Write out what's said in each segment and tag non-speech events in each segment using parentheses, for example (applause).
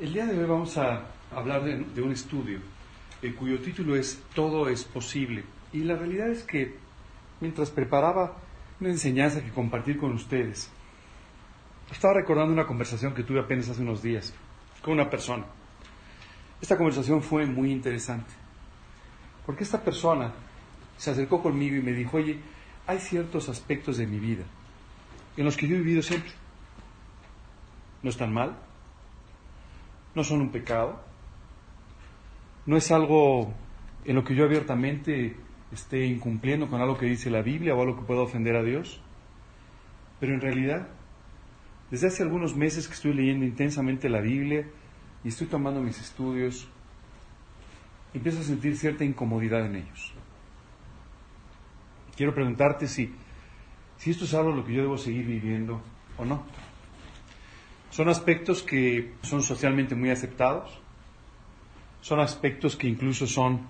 El día de hoy vamos a hablar de, un estudio eh, cuyo título es Todo es posible. Y la realidad es que mientras preparaba una enseñanza que compartir con ustedes, estaba recordando una conversación que tuve apenas hace unos días con una persona. Esta conversación fue muy interesante, porque esta persona se acercó conmigo y me dijo, oye, hay ciertos aspectos de mi vida en los que yo he vivido siempre. No están mal, no son un pecado, no es algo en lo que yo abiertamente esté incumpliendo con algo que dice la Biblia o algo que pueda ofender a Dios. Pero en realidad, desde hace algunos meses que estoy leyendo intensamente la Biblia y estoy tomando mis estudios, empiezo a sentir cierta incomodidad en ellos. Quiero preguntarte si, si esto es algo lo que yo debo seguir viviendo o no. Son aspectos que son socialmente muy aceptados, son aspectos que incluso son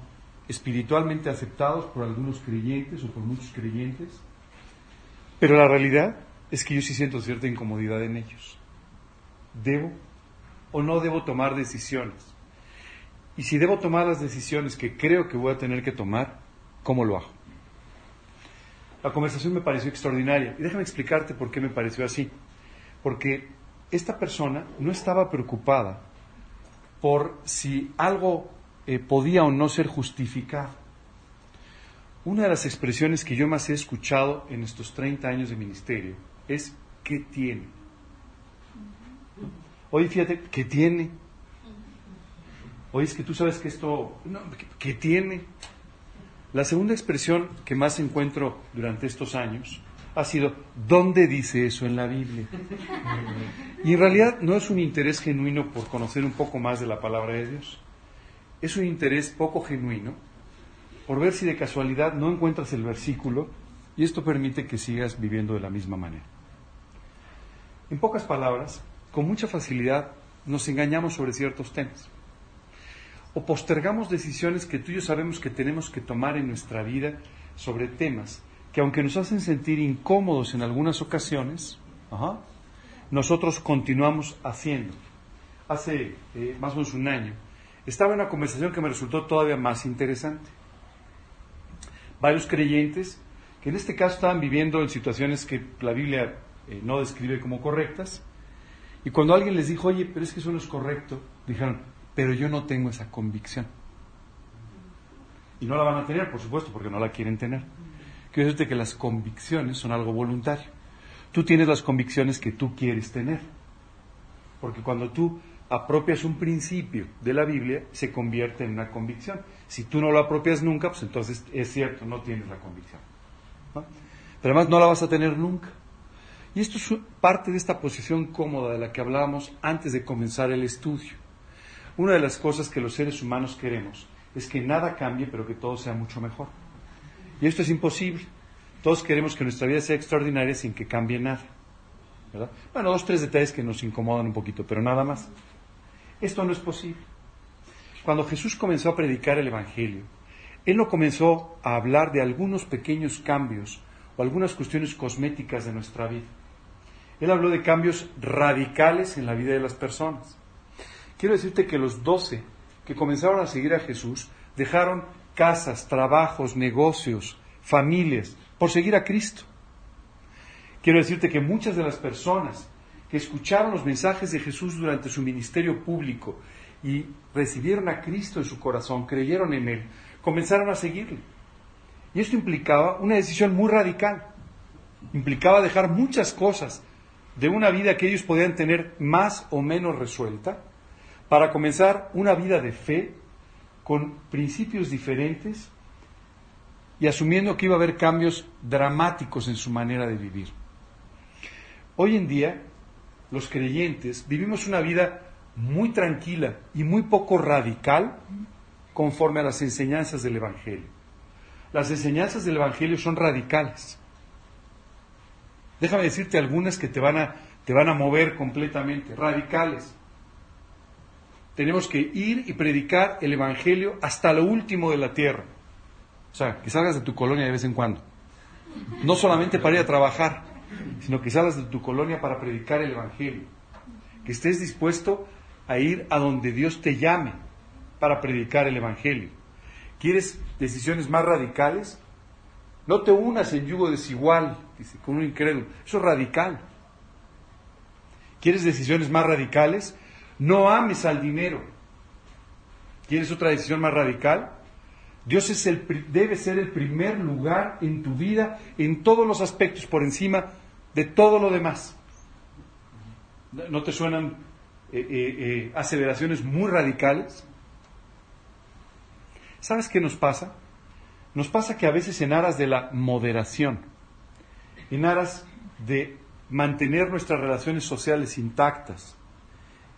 espiritualmente aceptados por algunos creyentes o por muchos creyentes, pero la realidad es que yo sí siento cierta incomodidad en ellos. ¿Debo o no debo tomar decisiones? Y si debo tomar las decisiones que creo que voy a tener que tomar, ¿cómo lo hago? La conversación me pareció extraordinaria y déjame explicarte por qué me pareció así. Porque esta persona no estaba preocupada por si algo eh, podía o no ser justificado. Una de las expresiones que yo más he escuchado en estos 30 años de ministerio es ¿qué tiene? Oye, fíjate, ¿qué tiene? Oye, es que tú sabes que esto, ¿qué tiene? La segunda expresión que más encuentro durante estos años ha sido, ¿dónde dice eso en la Biblia? Y en realidad no es un interés genuino por conocer un poco más de la palabra de Dios. Es un interés poco genuino por ver si de casualidad no encuentras el versículo y esto permite que sigas viviendo de la misma manera. En pocas palabras, con mucha facilidad nos engañamos sobre ciertos temas o postergamos decisiones que tú y yo sabemos que tenemos que tomar en nuestra vida sobre temas que aunque nos hacen sentir incómodos en algunas ocasiones, nosotros continuamos haciendo. Hace eh, más o menos un año estaba en una conversación que me resultó todavía más interesante. Varios creyentes que en este caso estaban viviendo en situaciones que la Biblia eh, no describe como correctas, y cuando alguien les dijo, oye, pero es que eso no es correcto, dijeron, pero yo no tengo esa convicción. Y no la van a tener, por supuesto, porque no la quieren tener. Quiero decirte que las convicciones son algo voluntario. Tú tienes las convicciones que tú quieres tener. Porque cuando tú apropias un principio de la Biblia, se convierte en una convicción. Si tú no lo apropias nunca, pues entonces es cierto, no tienes la convicción. Pero además no la vas a tener nunca. Y esto es parte de esta posición cómoda de la que hablábamos antes de comenzar el estudio. Una de las cosas que los seres humanos queremos es que nada cambie, pero que todo sea mucho mejor. Y esto es imposible. Todos queremos que nuestra vida sea extraordinaria sin que cambie nada. ¿verdad? Bueno, dos, tres detalles que nos incomodan un poquito, pero nada más. Esto no es posible. Cuando Jesús comenzó a predicar el Evangelio, Él no comenzó a hablar de algunos pequeños cambios o algunas cuestiones cosméticas de nuestra vida. Él habló de cambios radicales en la vida de las personas. Quiero decirte que los doce que comenzaron a seguir a Jesús dejaron casas, trabajos, negocios, familias, por seguir a Cristo. Quiero decirte que muchas de las personas que escucharon los mensajes de Jesús durante su ministerio público y recibieron a Cristo en su corazón, creyeron en Él, comenzaron a seguirle. Y esto implicaba una decisión muy radical. Implicaba dejar muchas cosas de una vida que ellos podían tener más o menos resuelta para comenzar una vida de fe con principios diferentes y asumiendo que iba a haber cambios dramáticos en su manera de vivir. Hoy en día, los creyentes vivimos una vida muy tranquila y muy poco radical conforme a las enseñanzas del Evangelio. Las enseñanzas del Evangelio son radicales. Déjame decirte algunas que te van a, te van a mover completamente, radicales tenemos que ir y predicar el Evangelio hasta lo último de la tierra. O sea, que salgas de tu colonia de vez en cuando. No solamente para ir a trabajar, sino que salgas de tu colonia para predicar el Evangelio. Que estés dispuesto a ir a donde Dios te llame para predicar el Evangelio. ¿Quieres decisiones más radicales? No te unas en yugo desigual, dice, con un incrédulo. Eso es radical. ¿Quieres decisiones más radicales? No ames al dinero. ¿Quieres otra decisión más radical? Dios es el, debe ser el primer lugar en tu vida en todos los aspectos, por encima de todo lo demás. ¿No te suenan eh, eh, eh, aceleraciones muy radicales? ¿Sabes qué nos pasa? Nos pasa que a veces en aras de la moderación, en aras de mantener nuestras relaciones sociales intactas,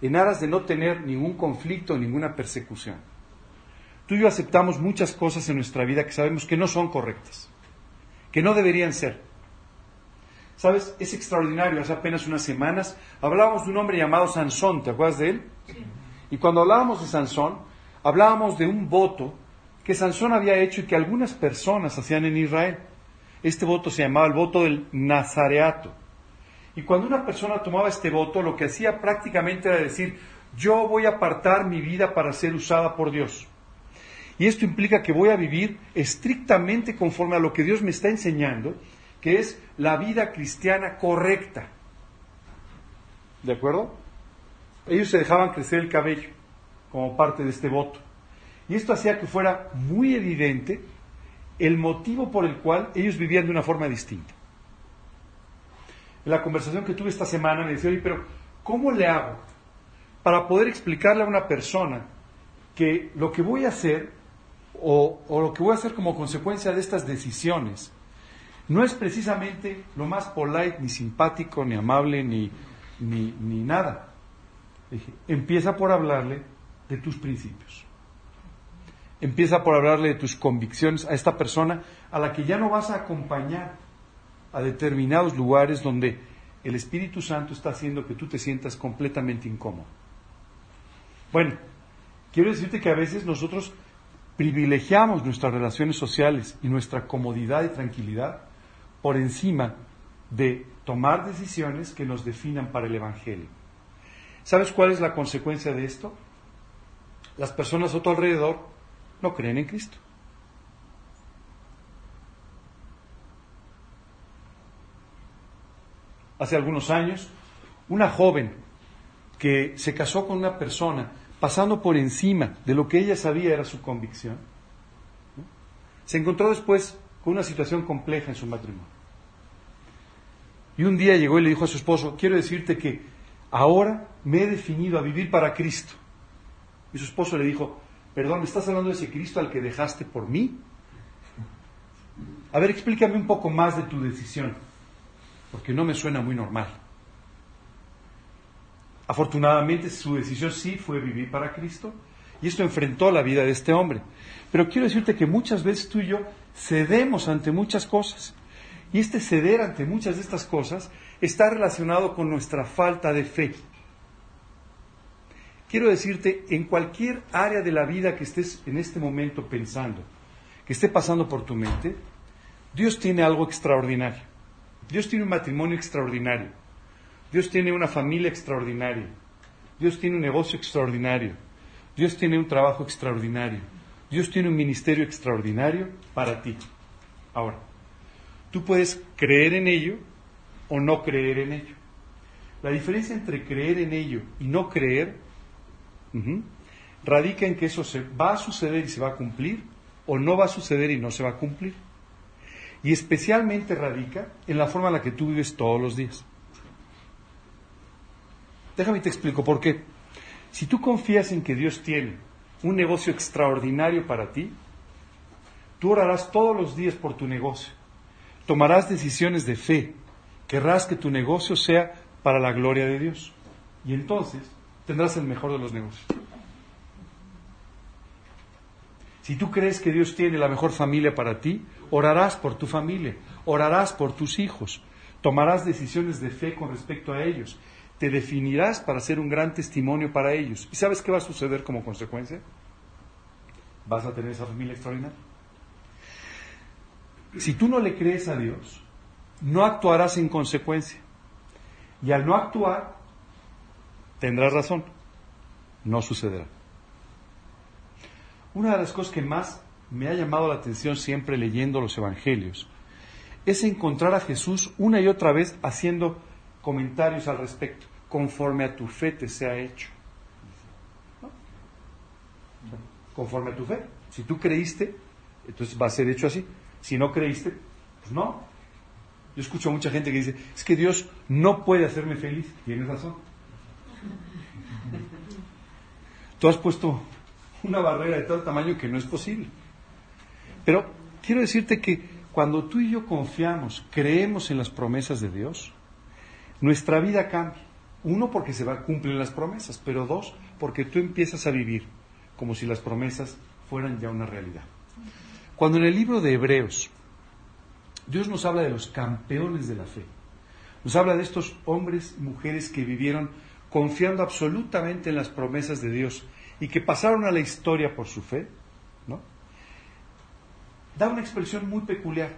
en aras de no tener ningún conflicto, ninguna persecución, tú y yo aceptamos muchas cosas en nuestra vida que sabemos que no son correctas, que no deberían ser. ¿Sabes? Es extraordinario. Hace apenas unas semanas hablábamos de un hombre llamado Sansón, ¿te acuerdas de él? Y cuando hablábamos de Sansón, hablábamos de un voto que Sansón había hecho y que algunas personas hacían en Israel. Este voto se llamaba el voto del Nazareato. Y cuando una persona tomaba este voto, lo que hacía prácticamente era decir, yo voy a apartar mi vida para ser usada por Dios. Y esto implica que voy a vivir estrictamente conforme a lo que Dios me está enseñando, que es la vida cristiana correcta. ¿De acuerdo? Ellos se dejaban crecer el cabello como parte de este voto. Y esto hacía que fuera muy evidente el motivo por el cual ellos vivían de una forma distinta. En la conversación que tuve esta semana me decía, oye, pero ¿cómo le hago para poder explicarle a una persona que lo que voy a hacer o, lo que voy a hacer como consecuencia de estas decisiones no es precisamente lo más polite, ni simpático, ni amable, ni, ni, ni nada? Dije, empieza por hablarle de tus principios. Empieza por hablarle de tus convicciones a esta persona a la que ya no vas a acompañar a determinados lugares donde el Espíritu Santo está haciendo que tú te sientas completamente incómodo. Bueno, quiero decirte que a veces nosotros privilegiamos nuestras relaciones sociales y nuestra comodidad y tranquilidad por encima de tomar decisiones que nos definan para el Evangelio. ¿Sabes cuál es la consecuencia de esto? Las personas a tu alrededor no creen en Cristo. Hace algunos años, una joven que se casó con una persona pasando por encima de lo que ella sabía era su convicción, se encontró después con una situación compleja en su matrimonio. Y un día llegó y le dijo a su esposo, quiero decirte que ahora me he definido a vivir para Cristo. Y su esposo le dijo, Perdón, ¿me estás hablando de ese Cristo al que dejaste por mí? A ver, explícame un poco más de tu decisión, porque no me suena muy normal. Afortunadamente su decisión sí fue vivir para Cristo y esto enfrentó la vida de este hombre. Pero quiero decirte que muchas veces tú y yo cedemos ante muchas cosas. Y este ceder ante muchas de estas cosas está relacionado con nuestra falta de fe. Quiero decirte, en cualquier área de la vida que estés en este momento pensando, que esté pasando por tu mente, Dios tiene algo extraordinario. Dios tiene un matrimonio extraordinario. Dios tiene una familia extraordinaria. Dios tiene un negocio extraordinario. Dios tiene un trabajo extraordinario. Dios tiene un ministerio extraordinario para ti. Ahora, tú puedes creer en ello o no creer en ello. La diferencia entre creer en ello y no creer radica en que eso se va a suceder y se va a cumplir o no va a suceder y no se va a cumplir. Y especialmente radica en la forma en la que tú vives todos los días. Déjame te explico por qué. Si tú confías en que Dios tiene un negocio extraordinario para ti, tú orarás todos los días por tu negocio. Tomarás decisiones de fe. Querrás que tu negocio sea para la gloria de Dios. Y entonces tendrás el mejor de los negocios. Si tú crees que Dios tiene la mejor familia para ti, orarás por tu familia, orarás por tus hijos, tomarás decisiones de fe con respecto a ellos, te definirás para ser un gran testimonio para ellos. ¿Y sabes qué va a suceder como consecuencia? Vas a tener esa familia extraordinaria. Si tú no le crees a Dios, no actuarás en consecuencia. Y al no actuar, tendrás razón. no sucederá. Una de las cosas que más me ha llamado la atención siempre leyendo los evangelios es encontrar a Jesús una y otra vez haciendo comentarios al respecto, conforme a tu fe te sea hecho. Conforme a tu fe. Si tú creíste, entonces va a ser hecho así. Si no creíste, pues no. Yo escucho a mucha gente que dice, es que Dios no puede hacerme feliz. Tienes razón. Tú has puesto una barrera de tal tamaño que no es posible. Pero quiero decirte que cuando tú y yo confiamos, creemos en las promesas de Dios, nuestra vida cambia. Uno, porque se cumplir las promesas, pero dos, porque tú empiezas a vivir como si las promesas fueran ya una realidad. Cuando en el libro de Hebreos Dios nos habla de los campeones de la fe, nos habla de estos hombres y mujeres que vivieron confiando absolutamente en las promesas de Dios y que pasaron a la historia por su fe. Da una expresión muy peculiar.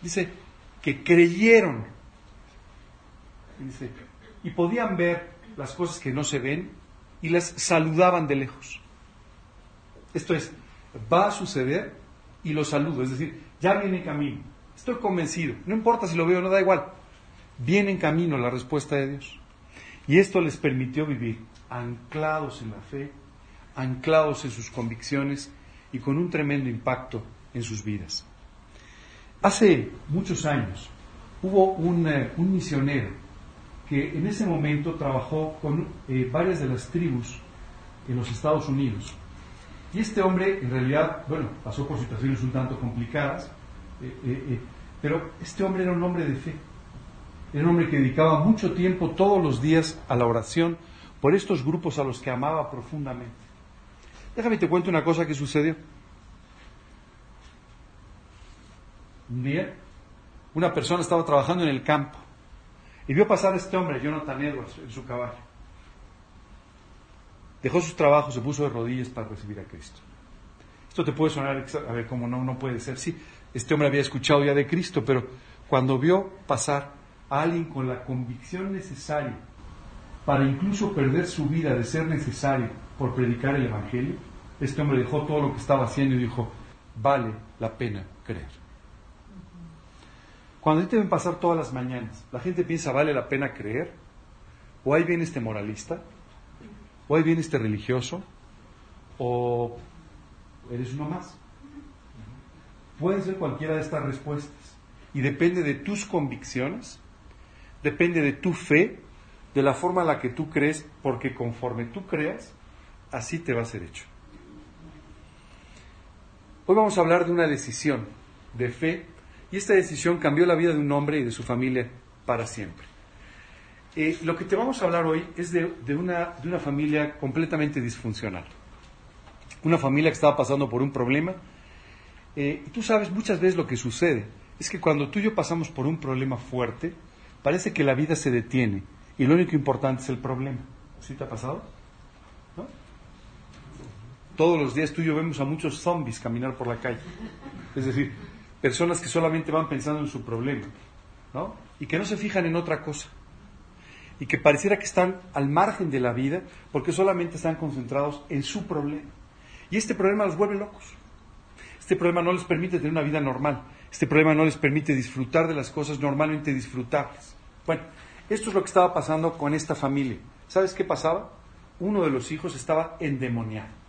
Dice que creyeron. y podían ver las cosas que no se ven y las saludaban de lejos. Esto es, va a suceder y lo saludo, es decir, ya viene en camino. Estoy convencido, no importa si lo veo, no da igual. Viene en camino la respuesta de Dios. Y esto les permitió vivir anclados en la fe, anclados en sus convicciones y con un tremendo impacto en sus vidas. Hace muchos años hubo un, eh, misionero que en ese momento trabajó con eh, varias de las tribus en los Estados Unidos. Y este hombre, en realidad, bueno, pasó por situaciones un tanto complicadas, eh, pero este hombre era un hombre de fe. Era un hombre que dedicaba mucho tiempo todos los días a la oración por estos grupos a los que amaba profundamente. Déjame te cuento una cosa que sucedió. Un día, una persona estaba trabajando en el campo y vio pasar a este hombre, Jonathan Edwards, en su caballo. Dejó sus trabajos, se puso de rodillas para recibir a Cristo. Esto te puede sonar, a ver, cómo no, no puede ser. Sí, este hombre había escuchado ya de Cristo, pero cuando vio pasar a alguien con la convicción necesaria para incluso perder su vida de ser necesario por predicar el Evangelio, este hombre dejó todo lo que estaba haciendo y dijo, vale la pena creer. Cuando te ven pasar todas las mañanas, la gente piensa, vale la pena creer, o ahí viene este moralista, o ahí viene este religioso, o eres uno más. Pueden ser cualquiera de estas respuestas. Y depende de tus convicciones, depende de tu fe, de la forma en la que tú crees, porque conforme tú creas, así te va a ser hecho. Hoy vamos a hablar de una decisión de fe y esta decisión cambió la vida de un hombre y de su familia para siempre. Eh, lo que te vamos a hablar hoy es de, una, de una familia completamente disfuncional. Una familia que estaba pasando por un problema. Eh, y tú sabes muchas veces lo que sucede. Es que cuando tú y yo pasamos por un problema fuerte, parece que la vida se detiene y lo único importante es el problema. ¿Sí te ha pasado? Todos los días tú y yo vemos a muchos zombies caminar por la calle. Es decir, personas que solamente van pensando en su problema, ¿no? Y que no se fijan en otra cosa. Y que pareciera que están al margen de la vida porque solamente están concentrados en su problema. Y este problema los vuelve locos. Este problema no les permite tener una vida normal. Este problema no les permite disfrutar de las cosas normalmente disfrutables. Bueno, esto es lo que estaba pasando con esta familia. ¿Sabes qué pasaba? Uno de los hijos estaba endemoniado.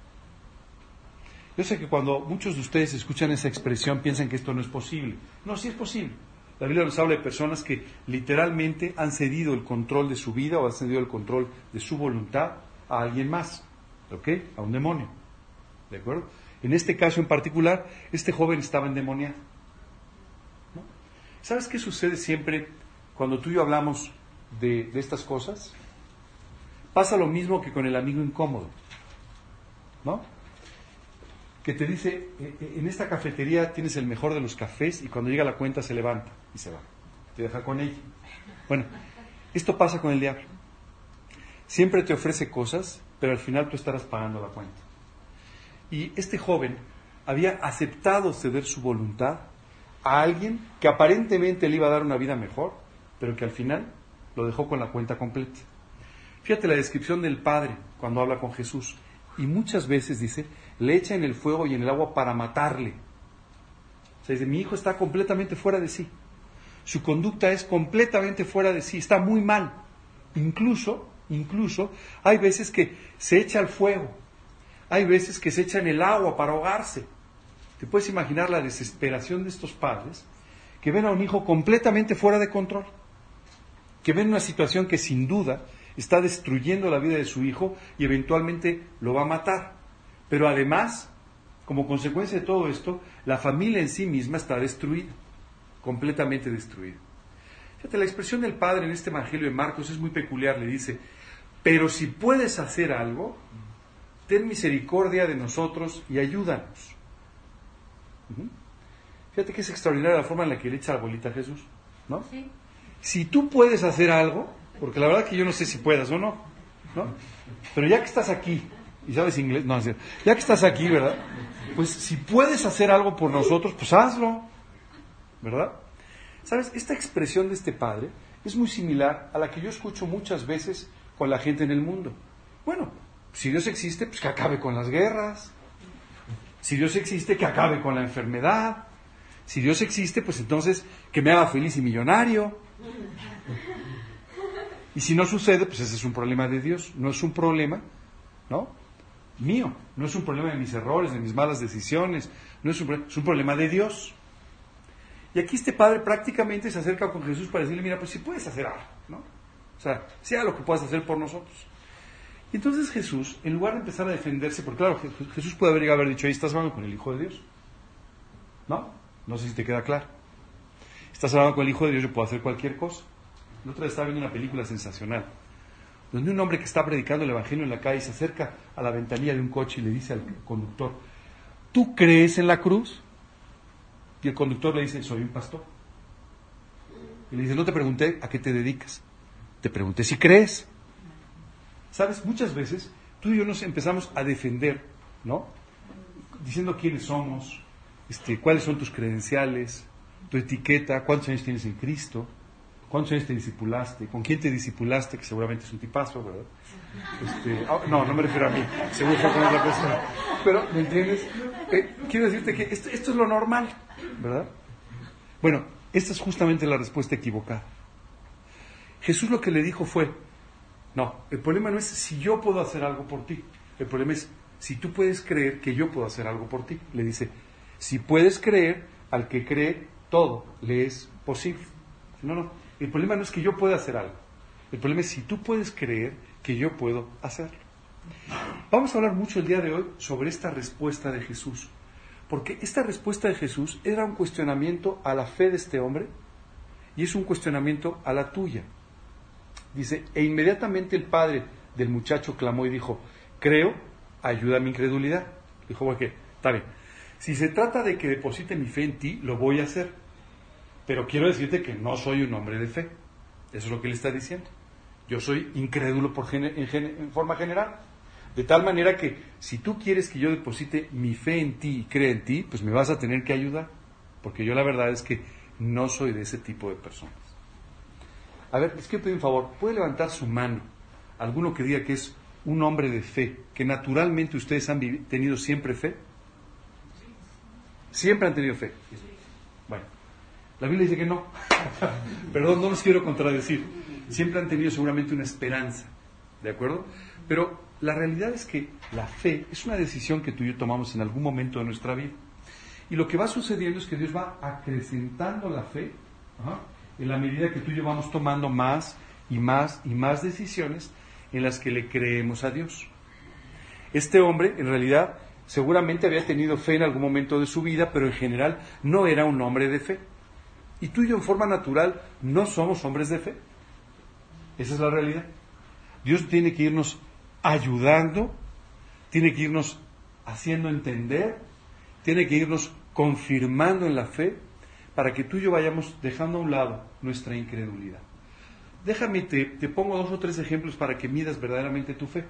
Yo sé que cuando muchos de ustedes escuchan esa expresión piensan que esto no es posible. No, sí es posible. La Biblia nos habla de personas que literalmente han cedido el control de su vida o han cedido el control de su voluntad a alguien más, ¿ok? A un demonio. ¿De acuerdo? En este caso en particular, este joven estaba endemoniado. ¿Sabes qué sucede siempre cuando tú y yo hablamos de, de estas cosas? Pasa lo mismo que con el amigo incómodo. ¿No? Que te dice, eh, eh, en esta cafetería tienes el mejor de los cafés y cuando llega la cuenta se levanta y se va. Te deja con ella. Bueno, esto pasa con el diablo. Siempre te ofrece cosas, pero al final tú estarás pagando la cuenta. Y este joven había aceptado ceder su voluntad a alguien que aparentemente le iba a dar una vida mejor, pero que al final lo dejó con la cuenta completa. Fíjate la descripción del Padre cuando habla con Jesús. Y muchas veces dice, le echa en el fuego y en el agua para matarle. O sea, dice, mi hijo está completamente fuera de sí. Su conducta es completamente fuera de sí, está muy mal. Incluso, incluso, hay veces que se echa al fuego, hay veces que se echa en el agua para ahogarse. ¿Te puedes imaginar la desesperación de estos padres que ven a un hijo completamente fuera de control? Que ven una situación que sin duda está destruyendo la vida de su hijo y eventualmente lo va a matar. Pero además, como consecuencia de todo esto, la familia en sí misma está destruida, completamente destruida. Fíjate, la expresión del Padre en este Evangelio de Marcos es muy peculiar, le dice, pero si puedes hacer algo, ten misericordia de nosotros y ayúdanos. Fíjate que es extraordinaria la forma en la que le echa la bolita a Jesús, ¿no? Si tú puedes hacer algo, porque la verdad que yo no sé si puedas o no, ¿no? Pero ya que estás aquí, y sabes inglés, no, ya que estás aquí, ¿verdad? Pues si puedes hacer algo por nosotros, pues hazlo, ¿verdad? ¿Sabes? Esta expresión de este padre es muy similar a la que yo escucho muchas veces con la gente en el mundo. Bueno, si Dios existe, pues que acabe con las guerras. Si Dios existe, que acabe con la enfermedad. Si Dios existe, pues entonces que me haga feliz y millonario. Y si no sucede, pues ese es un problema de Dios, no es un problema, ¿no? Mío, no es un problema de mis errores, de mis malas decisiones, no es un, es un problema de Dios. Y aquí este padre prácticamente se acerca con Jesús para decirle, mira, pues si puedes hacer algo, ¿no? O sea, sea lo que puedas hacer por nosotros. Y entonces Jesús, en lugar de empezar a defenderse, porque claro, Jesús puede haber haber dicho, ahí estás hablando con el Hijo de Dios. ¿No? No sé si te queda claro. Estás hablando con el Hijo de Dios, yo puedo hacer cualquier cosa. El otro día estaba viendo una película sensacional, donde un hombre que está predicando el Evangelio en la calle se acerca a la ventanilla de un coche y le dice al conductor, ¿tú crees en la cruz? Y el conductor le dice, soy un pastor. Y le dice, no te pregunté a qué te dedicas, te pregunté si crees. Sabes, muchas veces tú y yo nos empezamos a defender, ¿no? Diciendo quiénes somos, este, cuáles son tus credenciales, tu etiqueta, cuántos años tienes en Cristo, ¿Cuántos años te disipulaste? ¿Con quién te disipulaste? Que seguramente es un tipazo, ¿verdad? Este, ah, no, no me refiero a mí, seguro fue con otra persona. Pero, ¿me entiendes? Eh, quiero decirte que esto, esto es lo normal, ¿verdad? Bueno, esta es justamente la respuesta equivocada. Jesús lo que le dijo fue, no, el problema no es si yo puedo hacer algo por ti, el problema es si tú puedes creer que yo puedo hacer algo por ti. Le dice, si puedes creer, al que cree, todo le es posible. No, no, el problema no es que yo pueda hacer algo. El problema es si tú puedes creer que yo puedo hacerlo. Vamos a hablar mucho el día de hoy sobre esta respuesta de Jesús. Porque esta respuesta de Jesús era un cuestionamiento a la fe de este hombre y es un cuestionamiento a la tuya. Dice, e inmediatamente el padre del muchacho clamó y dijo, creo, ayuda a mi incredulidad. Dijo, bueno, ¿qué? Está bien. Si se trata de que deposite mi fe en ti, lo voy a hacer. Pero quiero decirte que no soy un hombre de fe. Eso es lo que él está diciendo. Yo soy incrédulo por en, en, forma general. De tal manera que si tú quieres que yo deposite mi fe en ti y crea en ti, pues me vas a tener que ayudar. Porque yo la verdad es que no soy de ese tipo de personas. A ver, les quiero pedir un favor. ¿Puede levantar su mano alguno que diga que es un hombre de fe, que naturalmente ustedes han tenido siempre fe? Siempre han tenido fe. La Biblia dice que no. (laughs) Perdón, no los quiero contradecir. Siempre han tenido seguramente una esperanza. ¿De acuerdo? Pero la realidad es que la fe es una decisión que tú y yo tomamos en algún momento de nuestra vida. Y lo que va sucediendo es que Dios va acrecentando la fe en la medida que tú y yo vamos tomando más y más y más decisiones en las que le creemos a Dios. Este hombre, en realidad, seguramente había tenido fe en algún momento de su vida, pero en general no era un hombre de fe. Y tú y yo en forma natural no somos hombres de fe. Esa es la realidad. Dios tiene que irnos ayudando, tiene que irnos haciendo entender, tiene que irnos confirmando en la fe para que tú y yo vayamos dejando a un lado nuestra incredulidad. Déjame, te, te pongo dos o tres ejemplos para que midas verdaderamente tu fe.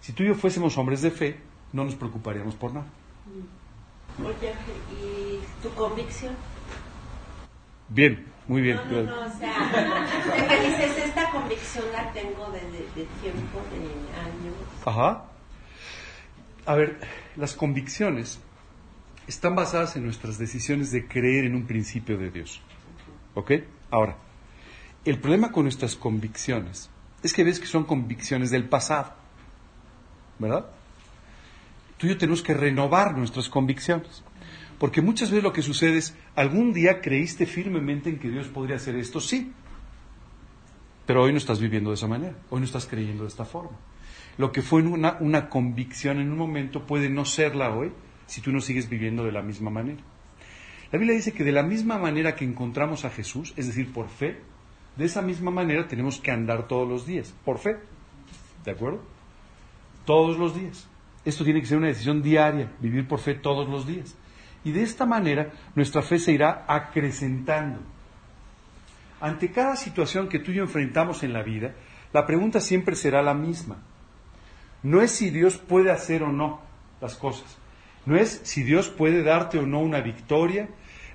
Si tú y yo fuésemos hombres de fe, no nos preocuparíamos por nada. Oye, ¿y tu convicción? Bien, Muy bien. No, no, no, o sea, que dices, esta convicción la tengo desde de, tiempo, de años. Ajá. A ver, las convicciones están basadas en nuestras decisiones de creer en un principio de Dios. ¿Ok? Ahora, el problema con nuestras convicciones es que ves que son convicciones del pasado. ¿Verdad? Tú y yo tenemos que renovar nuestras convicciones. Porque muchas veces lo que sucede es, algún día creíste firmemente en que Dios podría hacer esto, sí. Pero hoy no estás viviendo de esa manera, hoy no estás creyendo de esta forma. Lo que fue una, una convicción en un momento puede no serla hoy si tú no sigues viviendo de la misma manera. La Biblia dice que de la misma manera que encontramos a Jesús, es decir, por fe, de esa misma manera tenemos que andar todos los días, por fe. ¿De acuerdo? Todos los días. Esto tiene que ser una decisión diaria, vivir por fe todos los días. Y de esta manera nuestra fe se irá acrecentando. Ante cada situación que tú y yo enfrentamos en la vida, la pregunta siempre será la misma. No es si Dios puede hacer o no las cosas. No es si Dios puede darte o no una victoria.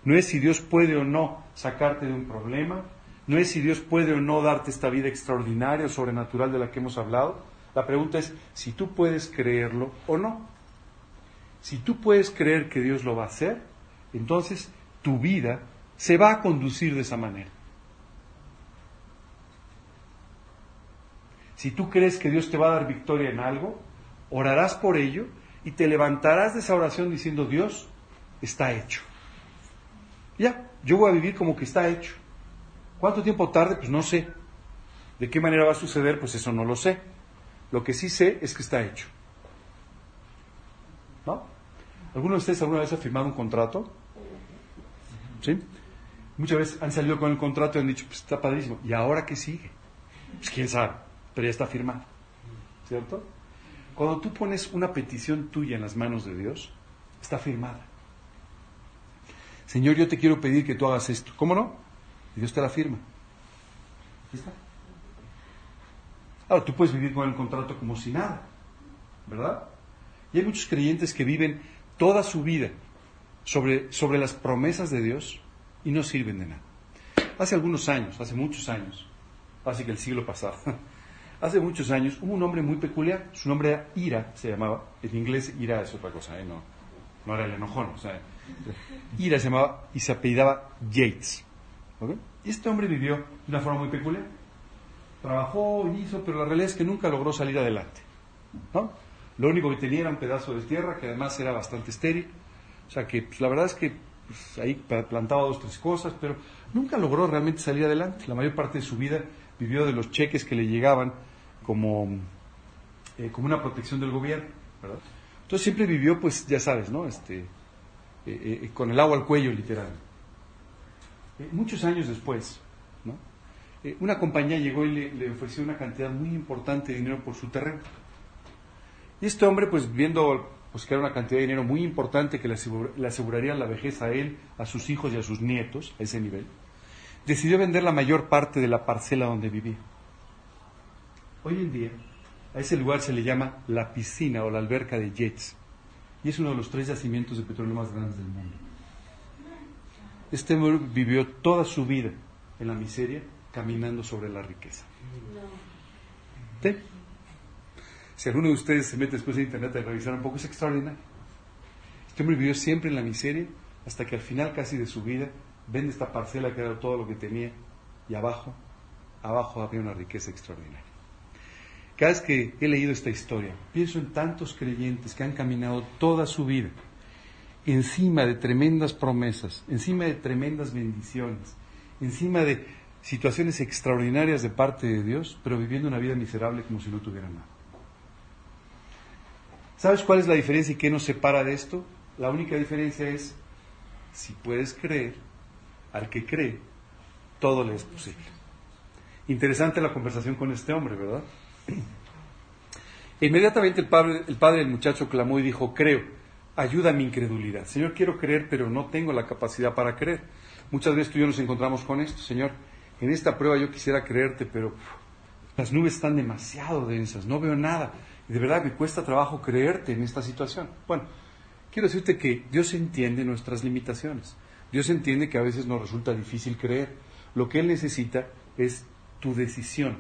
No es si Dios puede o no sacarte de un problema. No es si Dios puede o no darte esta vida extraordinaria o sobrenatural de la que hemos hablado. La pregunta es si tú puedes creerlo o no. Si tú puedes creer que Dios lo va a hacer, entonces tu vida se va a conducir de esa manera. Si tú crees que Dios te va a dar victoria en algo, orarás por ello y te levantarás de esa oración diciendo, Dios, está hecho. Ya, yo voy a vivir como que está hecho. ¿Cuánto tiempo tarde? Pues no sé. ¿De qué manera va a suceder? Pues eso no lo sé. Lo que sí sé es que está hecho. ¿No? ¿Alguno de ustedes alguna vez ha firmado un contrato? ¿Sí? Muchas veces han salido con el contrato y han dicho, pues está padrísimo. ¿Y ahora qué sigue? Pues quién sabe, pero ya está firmado. ¿Cierto? Cuando tú pones una petición tuya en las manos de Dios, está firmada. Señor, yo te quiero pedir que tú hagas esto. ¿Cómo no? Y Dios te la firma. ¿Ya está? Ahora, tú puedes vivir con el contrato como si nada, ¿verdad? Y hay muchos creyentes que viven toda su vida sobre, sobre las promesas de Dios y no sirven de nada. Hace algunos años, hace muchos años, casi que el siglo pasado, (laughs) hace muchos años hubo un hombre muy peculiar, su nombre era Ira, se llamaba, en inglés Ira es otra cosa, ¿eh? no, no era el enojón, o sea, Ira se llamaba y se apellidaba Yates. Y este hombre vivió de una forma muy peculiar. Trabajó, hizo, pero la realidad es que nunca logró salir adelante. ¿no? Lo único que tenía era un pedazo de tierra que además era bastante estéril. O sea que pues, la verdad es que pues, ahí plantaba dos, tres cosas, pero nunca logró realmente salir adelante. La mayor parte de su vida vivió de los cheques que le llegaban como, eh, como una protección del gobierno. Entonces siempre vivió, pues ya sabes, ¿no? Este, eh, eh, con el agua al cuello, literal. muchos años después, ¿no? una compañía llegó y le, le ofreció una cantidad muy importante de dinero por su terreno. Y este hombre, pues viendo pues, que era una cantidad de dinero muy importante que le, aseguraría la vejez a él, a sus hijos y a sus nietos, a ese nivel, decidió vender la mayor parte de la parcela donde vivía. Hoy en día, a ese lugar se le llama la piscina o la alberca de Jets, y es uno de los tres yacimientos de petróleo más grandes del mundo. Este hombre vivió toda su vida en la miseria, caminando sobre la riqueza. ¿Sí? Si alguno de ustedes se mete después de internet a revisar un poco, es extraordinario. Este hombre vivió siempre en la miseria hasta que al final casi de su vida vende esta parcela que era todo lo que tenía y abajo, abajo había una riqueza extraordinaria. Cada vez que he leído esta historia, pienso en tantos creyentes que han caminado toda su vida encima de tremendas promesas, encima de tremendas bendiciones, encima de situaciones extraordinarias de parte de Dios, pero viviendo una vida miserable como si no tuvieran nada. ¿Sabes cuál es la diferencia y qué nos separa de esto? La única diferencia es, si puedes creer, al que cree, todo le es posible. Interesante la conversación con este hombre, ¿verdad? (clears throat) Inmediatamente el padre, el padre del muchacho clamó y dijo, creo, ayuda a mi incredulidad. Señor, quiero creer, pero no tengo la capacidad para creer. Muchas veces tú y yo nos encontramos con esto, Señor. En esta prueba yo quisiera creerte, pero las nubes están demasiado densas, no veo nada. Y de verdad me cuesta trabajo creerte en esta situación. Bueno, quiero decirte que Dios entiende nuestras limitaciones. Dios entiende que a veces nos resulta difícil creer. lo que Él necesita es tu decisión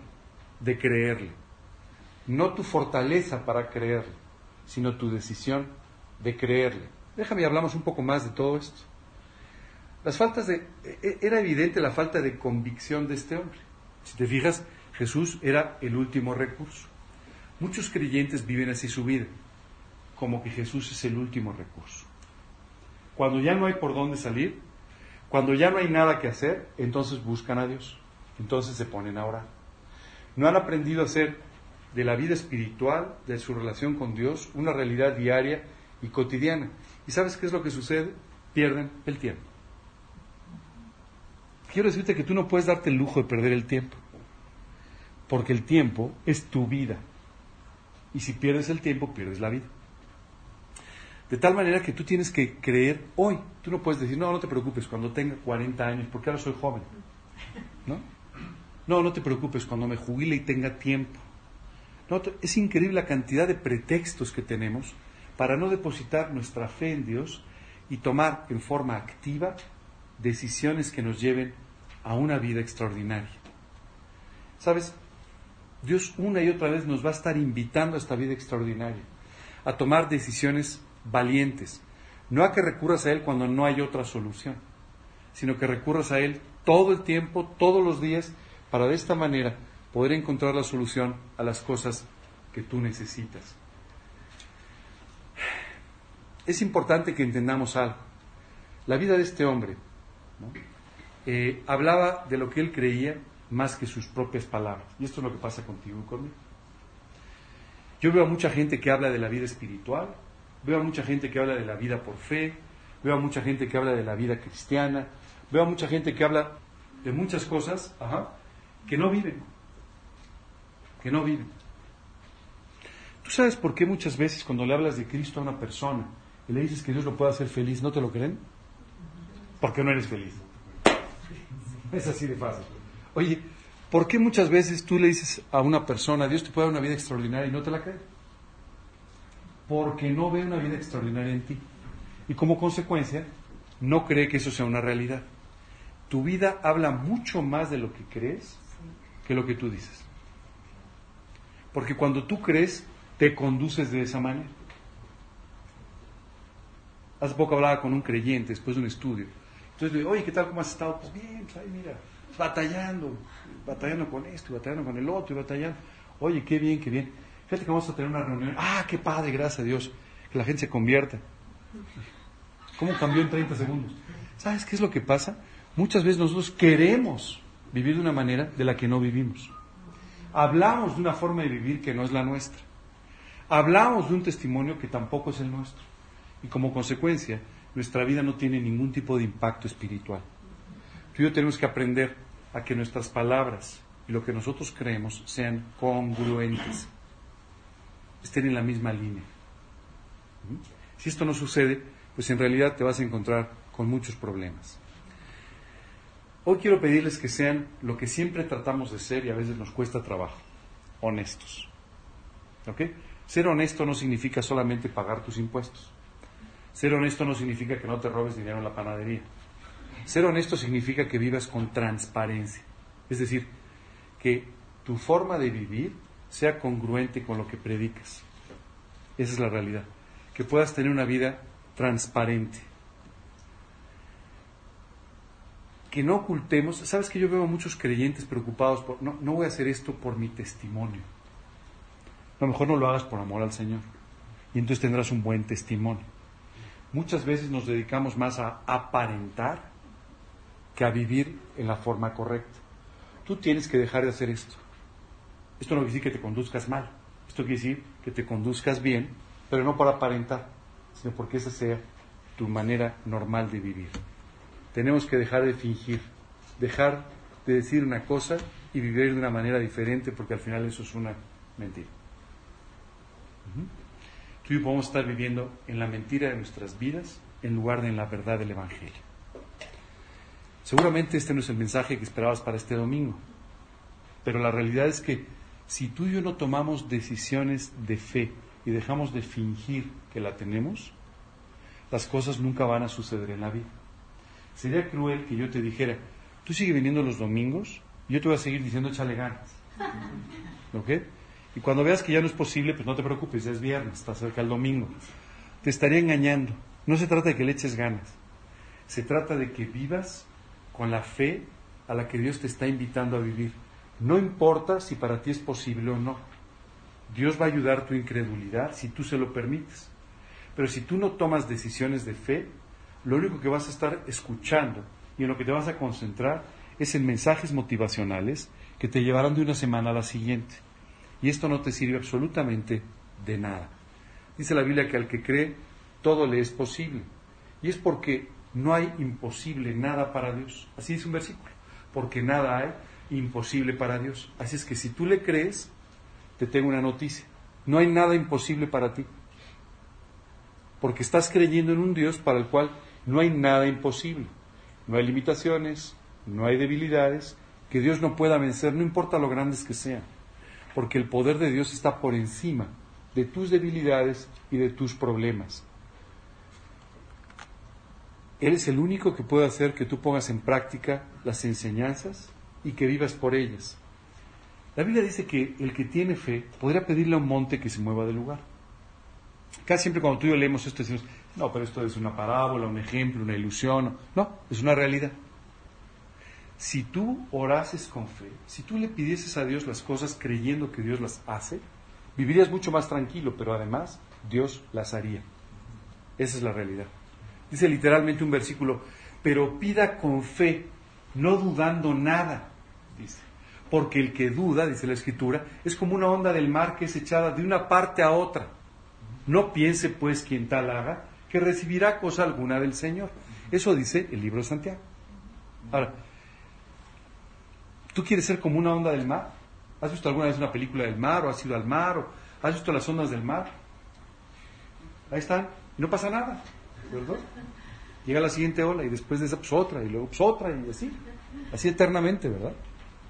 de creerle. No tu fortaleza para creerle, sino tu decisión de creerle. Déjame hablamos un poco más de todo esto. Las faltas de e, era evidente la falta de convicción de este hombre. Si te fijas, Jesús era el último recurso. Muchos creyentes viven así su vida, como que Jesús es el último recurso. Cuando ya no hay por dónde salir, cuando ya no hay nada que hacer, entonces buscan a Dios. Entonces se ponen a orar. No han aprendido a hacer de la vida espiritual, de su relación con Dios, una realidad diaria y cotidiana. ¿Y sabes qué es lo que sucede? Pierden el tiempo. Quiero decirte que tú no puedes darte el lujo de perder el tiempo, porque el tiempo es tu vida. Y si pierdes el tiempo, pierdes la vida. De tal manera que tú tienes que creer hoy. Tú no puedes decir, no, no te preocupes cuando tenga 40 años, porque ahora soy joven. ¿No? No, no te preocupes cuando me jubile y tenga tiempo. No, es increíble la cantidad de pretextos que tenemos para no depositar nuestra fe en Dios y tomar en forma activa decisiones que nos lleven a una vida extraordinaria. ¿Sabes? Dios una y otra vez nos va a estar invitando a esta vida extraordinaria, a tomar decisiones valientes. No a que recurras a Él cuando no hay otra solución, sino que recurras a Él todo el tiempo, todos los días, para de esta manera poder encontrar la solución a las cosas que tú necesitas. Es importante que entendamos algo. La vida de este hombre eh, hablaba de lo que él creía más que sus propias palabras. Y esto es lo que pasa contigo y conmigo. Yo veo a mucha gente que habla de la vida espiritual, Veo a mucha gente que habla de la vida por fe, veo a mucha gente que habla de la vida cristiana, veo a mucha gente que habla de muchas cosas que no viven, que no viven. ¿Tú sabes por qué muchas veces cuando le hablas de Cristo a una persona y le dices que Dios lo puede hacer feliz, no te lo creen? Porque no eres feliz. Es así de fácil. Oye, ¿por qué muchas veces tú le dices a una persona, Dios te puede dar una vida extraordinaria y no te la creen? porque no ve una vida extraordinaria en ti. Y como consecuencia, no cree que eso sea una realidad. Tu vida habla mucho más de lo que crees que lo que tú dices. Porque cuando tú crees, te conduces de esa manera. Hace poco hablaba con un creyente después de un estudio. Entonces le digo, oye, ¿qué tal? ¿Cómo has estado? Pues bien, pues ahí mira, batallando, batallando con esto, batallando con el otro, y batallando. Oye, qué bien, qué bien. Fíjate que vamos a tener una reunión. Ah, qué padre, gracias a Dios. Que la gente se convierta. ¿Cómo cambió en 30 segundos? ¿Sabes qué es lo que pasa? Muchas veces nosotros queremos vivir de una manera de la que no vivimos. Hablamos de una forma de vivir que no es la nuestra. Hablamos de un testimonio que tampoco es el nuestro. Y como consecuencia, nuestra vida no tiene ningún tipo de impacto espiritual. Tú y yo tenemos que aprender a que nuestras palabras y lo que nosotros creemos sean congruentes estén en la misma línea. Si esto no sucede, pues en realidad te vas a encontrar con muchos problemas. Hoy quiero pedirles que sean lo que siempre tratamos de ser y a veces nos cuesta trabajo, honestos. ¿Ok? Ser honesto no significa solamente pagar tus impuestos. Ser honesto no significa que no te robes dinero en la panadería. Ser honesto significa que vivas con transparencia. Es decir, que tu forma de vivir sea congruente con lo que predicas. Esa es la realidad. Que puedas tener una vida transparente. Que no ocultemos. Sabes que yo veo a muchos creyentes preocupados por, no, no voy a hacer esto por mi testimonio. A lo mejor no lo hagas por amor al Señor. Y entonces tendrás un buen testimonio. Muchas veces nos dedicamos más a aparentar que a vivir en la forma correcta. Tú tienes que dejar de hacer esto. Esto no quiere decir que te conduzcas mal, esto quiere decir que te conduzcas bien, pero no para aparentar, sino porque esa sea tu manera normal de vivir. Tenemos que dejar de fingir, dejar de decir una cosa y vivir de una manera diferente, porque al final eso es una mentira. Tú y yo podemos estar viviendo en la mentira de nuestras vidas en lugar de en la verdad del Evangelio. Seguramente este no es el mensaje que esperabas para este domingo, pero la realidad es que si tú y yo no tomamos decisiones de fe y dejamos de fingir que la tenemos, las cosas nunca van a suceder en la vida. Sería cruel que yo te dijera, tú sigue viniendo los domingos y yo te voy a seguir diciendo échale ganas. (laughs) ¿Ok? Y cuando veas que ya no es posible, pues no te preocupes, ya es viernes, está cerca el domingo. Te estaría engañando. No se trata de que le eches ganas. Se trata de que vivas con la fe a la que Dios te está invitando a vivir. No importa si para ti es posible o no. Dios va a ayudar tu incredulidad si tú se lo permites. Pero si tú no tomas decisiones de fe, lo único que vas a estar escuchando y en lo que te vas a concentrar es en mensajes motivacionales que te llevarán de una semana a la siguiente. Y esto no te sirve absolutamente de nada. Dice la Biblia que al que cree, todo le es posible. Y es porque no hay imposible nada para Dios. Así dice un versículo. Porque nada hay imposible para Dios. Así es que si tú le crees, te tengo una noticia. No hay nada imposible para ti. Porque estás creyendo en un Dios para el cual no hay nada imposible. No hay limitaciones, no hay debilidades que Dios no pueda vencer, no importa lo grandes que sean. Porque el poder de Dios está por encima de tus debilidades y de tus problemas. Él es el único que puede hacer que tú pongas en práctica las enseñanzas y que vivas por ellas. La Biblia dice que el que tiene fe podría pedirle a un monte que se mueva del lugar. Casi siempre cuando tú y yo leemos esto decimos, no, pero esto es una parábola, un ejemplo, una ilusión. No, es una realidad. Si tú orases con fe, si tú le pidieses a Dios las cosas creyendo que Dios las hace, vivirías mucho más tranquilo, pero además Dios las haría. Esa es la realidad. Dice literalmente un versículo, pero pida con fe, no dudando nada, dice. Porque el que duda, dice la escritura, es como una onda del mar que es echada de una parte a otra. No piense pues quien tal haga que recibirá cosa alguna del Señor. Eso dice el libro de Santiago. Ahora, ¿tú quieres ser como una onda del mar? ¿Has visto alguna vez una película del mar o has ido al mar o has visto las ondas del mar? Ahí están, no pasa nada, Llega la siguiente ola y después de esa pues otra y luego pues otra y así, así eternamente, ¿verdad?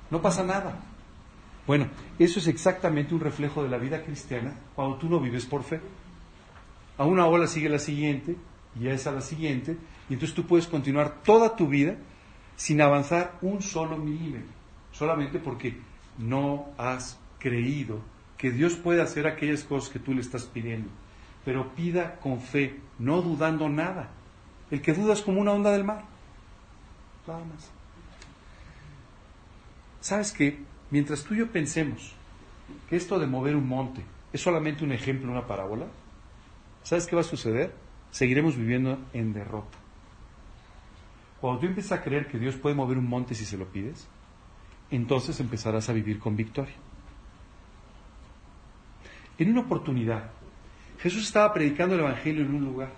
No pasa nada. Bueno, eso es exactamente un reflejo de la vida cristiana cuando tú no vives por fe. A una ola sigue la siguiente y a esa la siguiente y entonces tú puedes continuar toda tu vida sin avanzar un solo milímetro, solamente porque no has creído que Dios puede hacer aquellas cosas que tú le estás pidiendo. Pero pida con fe, no dudando nada. El que duda es como una onda del mar. Nada más. ¿Sabes qué? Mientras tú y yo pensemos que esto de mover un monte es solamente un ejemplo, una parábola, ¿sabes qué va a suceder? Seguiremos viviendo en derrota. Cuando tú empiezas a creer que Dios puede mover un monte si se lo pides, entonces empezarás a vivir con victoria. En una oportunidad, Jesús estaba predicando el Evangelio en un lugar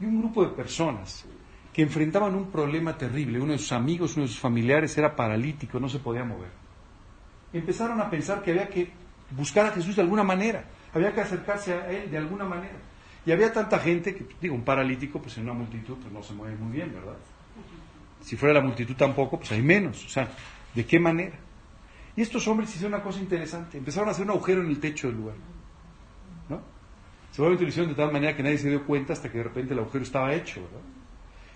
y un grupo de personas que enfrentaban un problema terrible. Uno de sus amigos, uno de sus familiares era paralítico, no se podía mover. Empezaron a pensar que había que buscar a Jesús de alguna manera, había que acercarse a Él de alguna manera. Y había tanta gente que, digo, un paralítico, pues en una multitud, pues no se mueve muy bien, ¿verdad? Si fuera la multitud tampoco, pues hay menos. O sea, ¿de qué manera? Y estos hombres hicieron una cosa interesante. Empezaron a hacer un agujero en el techo del lugar. Seguramente lo hicieron de tal manera que nadie se dio cuenta hasta que de repente el agujero estaba hecho.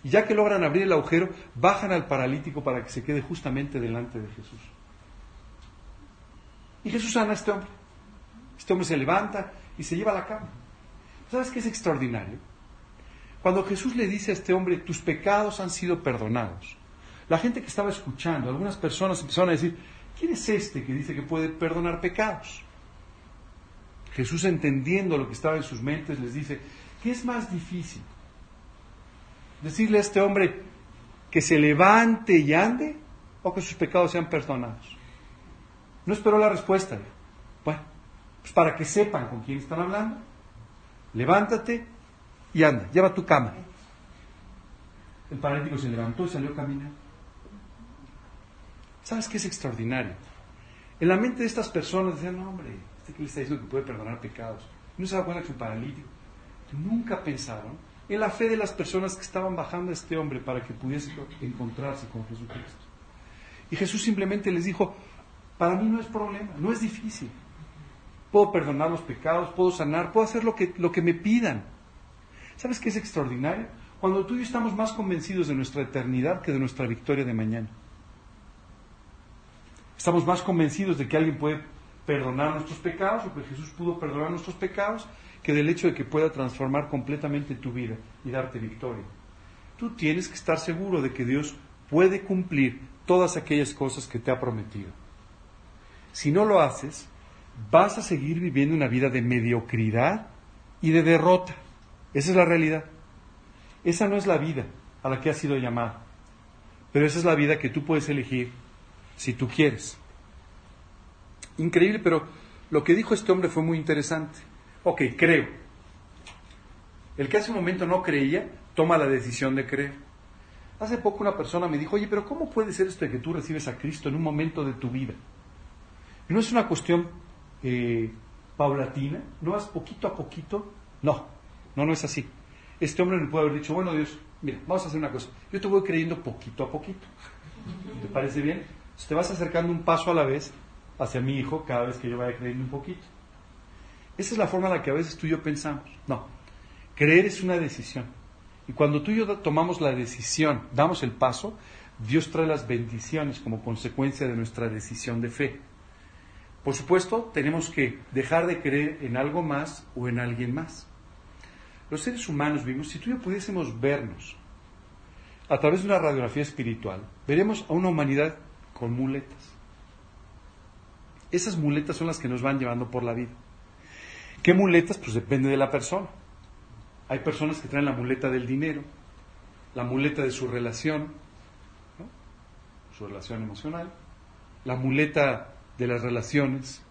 Y ya que logran abrir el agujero, bajan al paralítico para que se quede justamente delante de Jesús. Y Jesús sana a este hombre. Este hombre se levanta y se lleva a la cama. ¿Sabes qué es extraordinario? Cuando Jesús le dice a este hombre, tus pecados han sido perdonados, la gente que estaba escuchando, algunas personas empezaron a decir, ¿quién es este que dice que puede perdonar pecados? Jesús entendiendo lo que estaba en sus mentes les dice, ¿qué es más difícil? Decirle a este hombre que se levante y ande o que sus pecados sean perdonados. No esperó la respuesta. Bueno, pues para que sepan con quién están hablando, levántate y anda, lleva tu cama. El paralítico se levantó y salió a caminar. ¿Sabes qué es extraordinario? En la mente de estas personas decían, no hombre, este que le está diciendo que puede perdonar pecados. No se da cuenta que es un paralítico. Nunca pensaron en la fe de las personas que estaban bajando a este hombre para que pudiese encontrarse con Jesucristo. Y Jesús simplemente les dijo, para mí no es problema, no es difícil. Puedo perdonar los pecados, puedo sanar, puedo hacer lo que, lo que me pidan. ¿Sabes qué es extraordinario? Cuando tú y yo estamos más convencidos de nuestra eternidad que de nuestra victoria de mañana. Estamos más convencidos de que alguien puede perdonar nuestros pecados o que Jesús pudo perdonar nuestros pecados que del hecho de que pueda transformar completamente tu vida y darte victoria. Tú tienes que estar seguro de que Dios puede cumplir todas aquellas cosas que te ha prometido. Si no lo haces, vas a seguir viviendo una vida de mediocridad y de derrota. Esa es la realidad. Esa no es la vida a la que has sido llamado. Pero esa es la vida que tú puedes elegir si tú quieres. Increíble, pero lo que dijo este hombre fue muy interesante. Ok, creo. El que hace un momento no creía, toma la decisión de creer. Hace poco una persona me dijo, oye, pero ¿cómo puede ser esto de que tú recibes a Cristo en un momento de tu vida? ¿No es una cuestión eh, paulatina? ¿No vas poquito a poquito? No, no, no es así. Este hombre me puede haber dicho, bueno Dios, mira, vamos a hacer una cosa. Yo te voy creyendo poquito a poquito. ¿Te parece bien? te vas acercando un paso a la vez hacia mi hijo cada vez que yo vaya creyendo un poquito. Esa es la forma en la que a veces tú y yo pensamos. No, creer es una decisión. Y cuando tú y yo tomamos la decisión, damos el paso, Dios trae las bendiciones como consecuencia de nuestra decisión de fe. Por supuesto, tenemos que dejar de creer en algo más o en alguien más. Los seres humanos vivimos, si tú y yo pudiésemos vernos a través de una radiografía espiritual, veremos a una humanidad con muletas. Esas muletas son las que nos van llevando por la vida. ¿Qué muletas? Pues depende de la persona. Hay personas que traen la muleta del dinero, la muleta de su relación, su relación emocional, la muleta de las relaciones,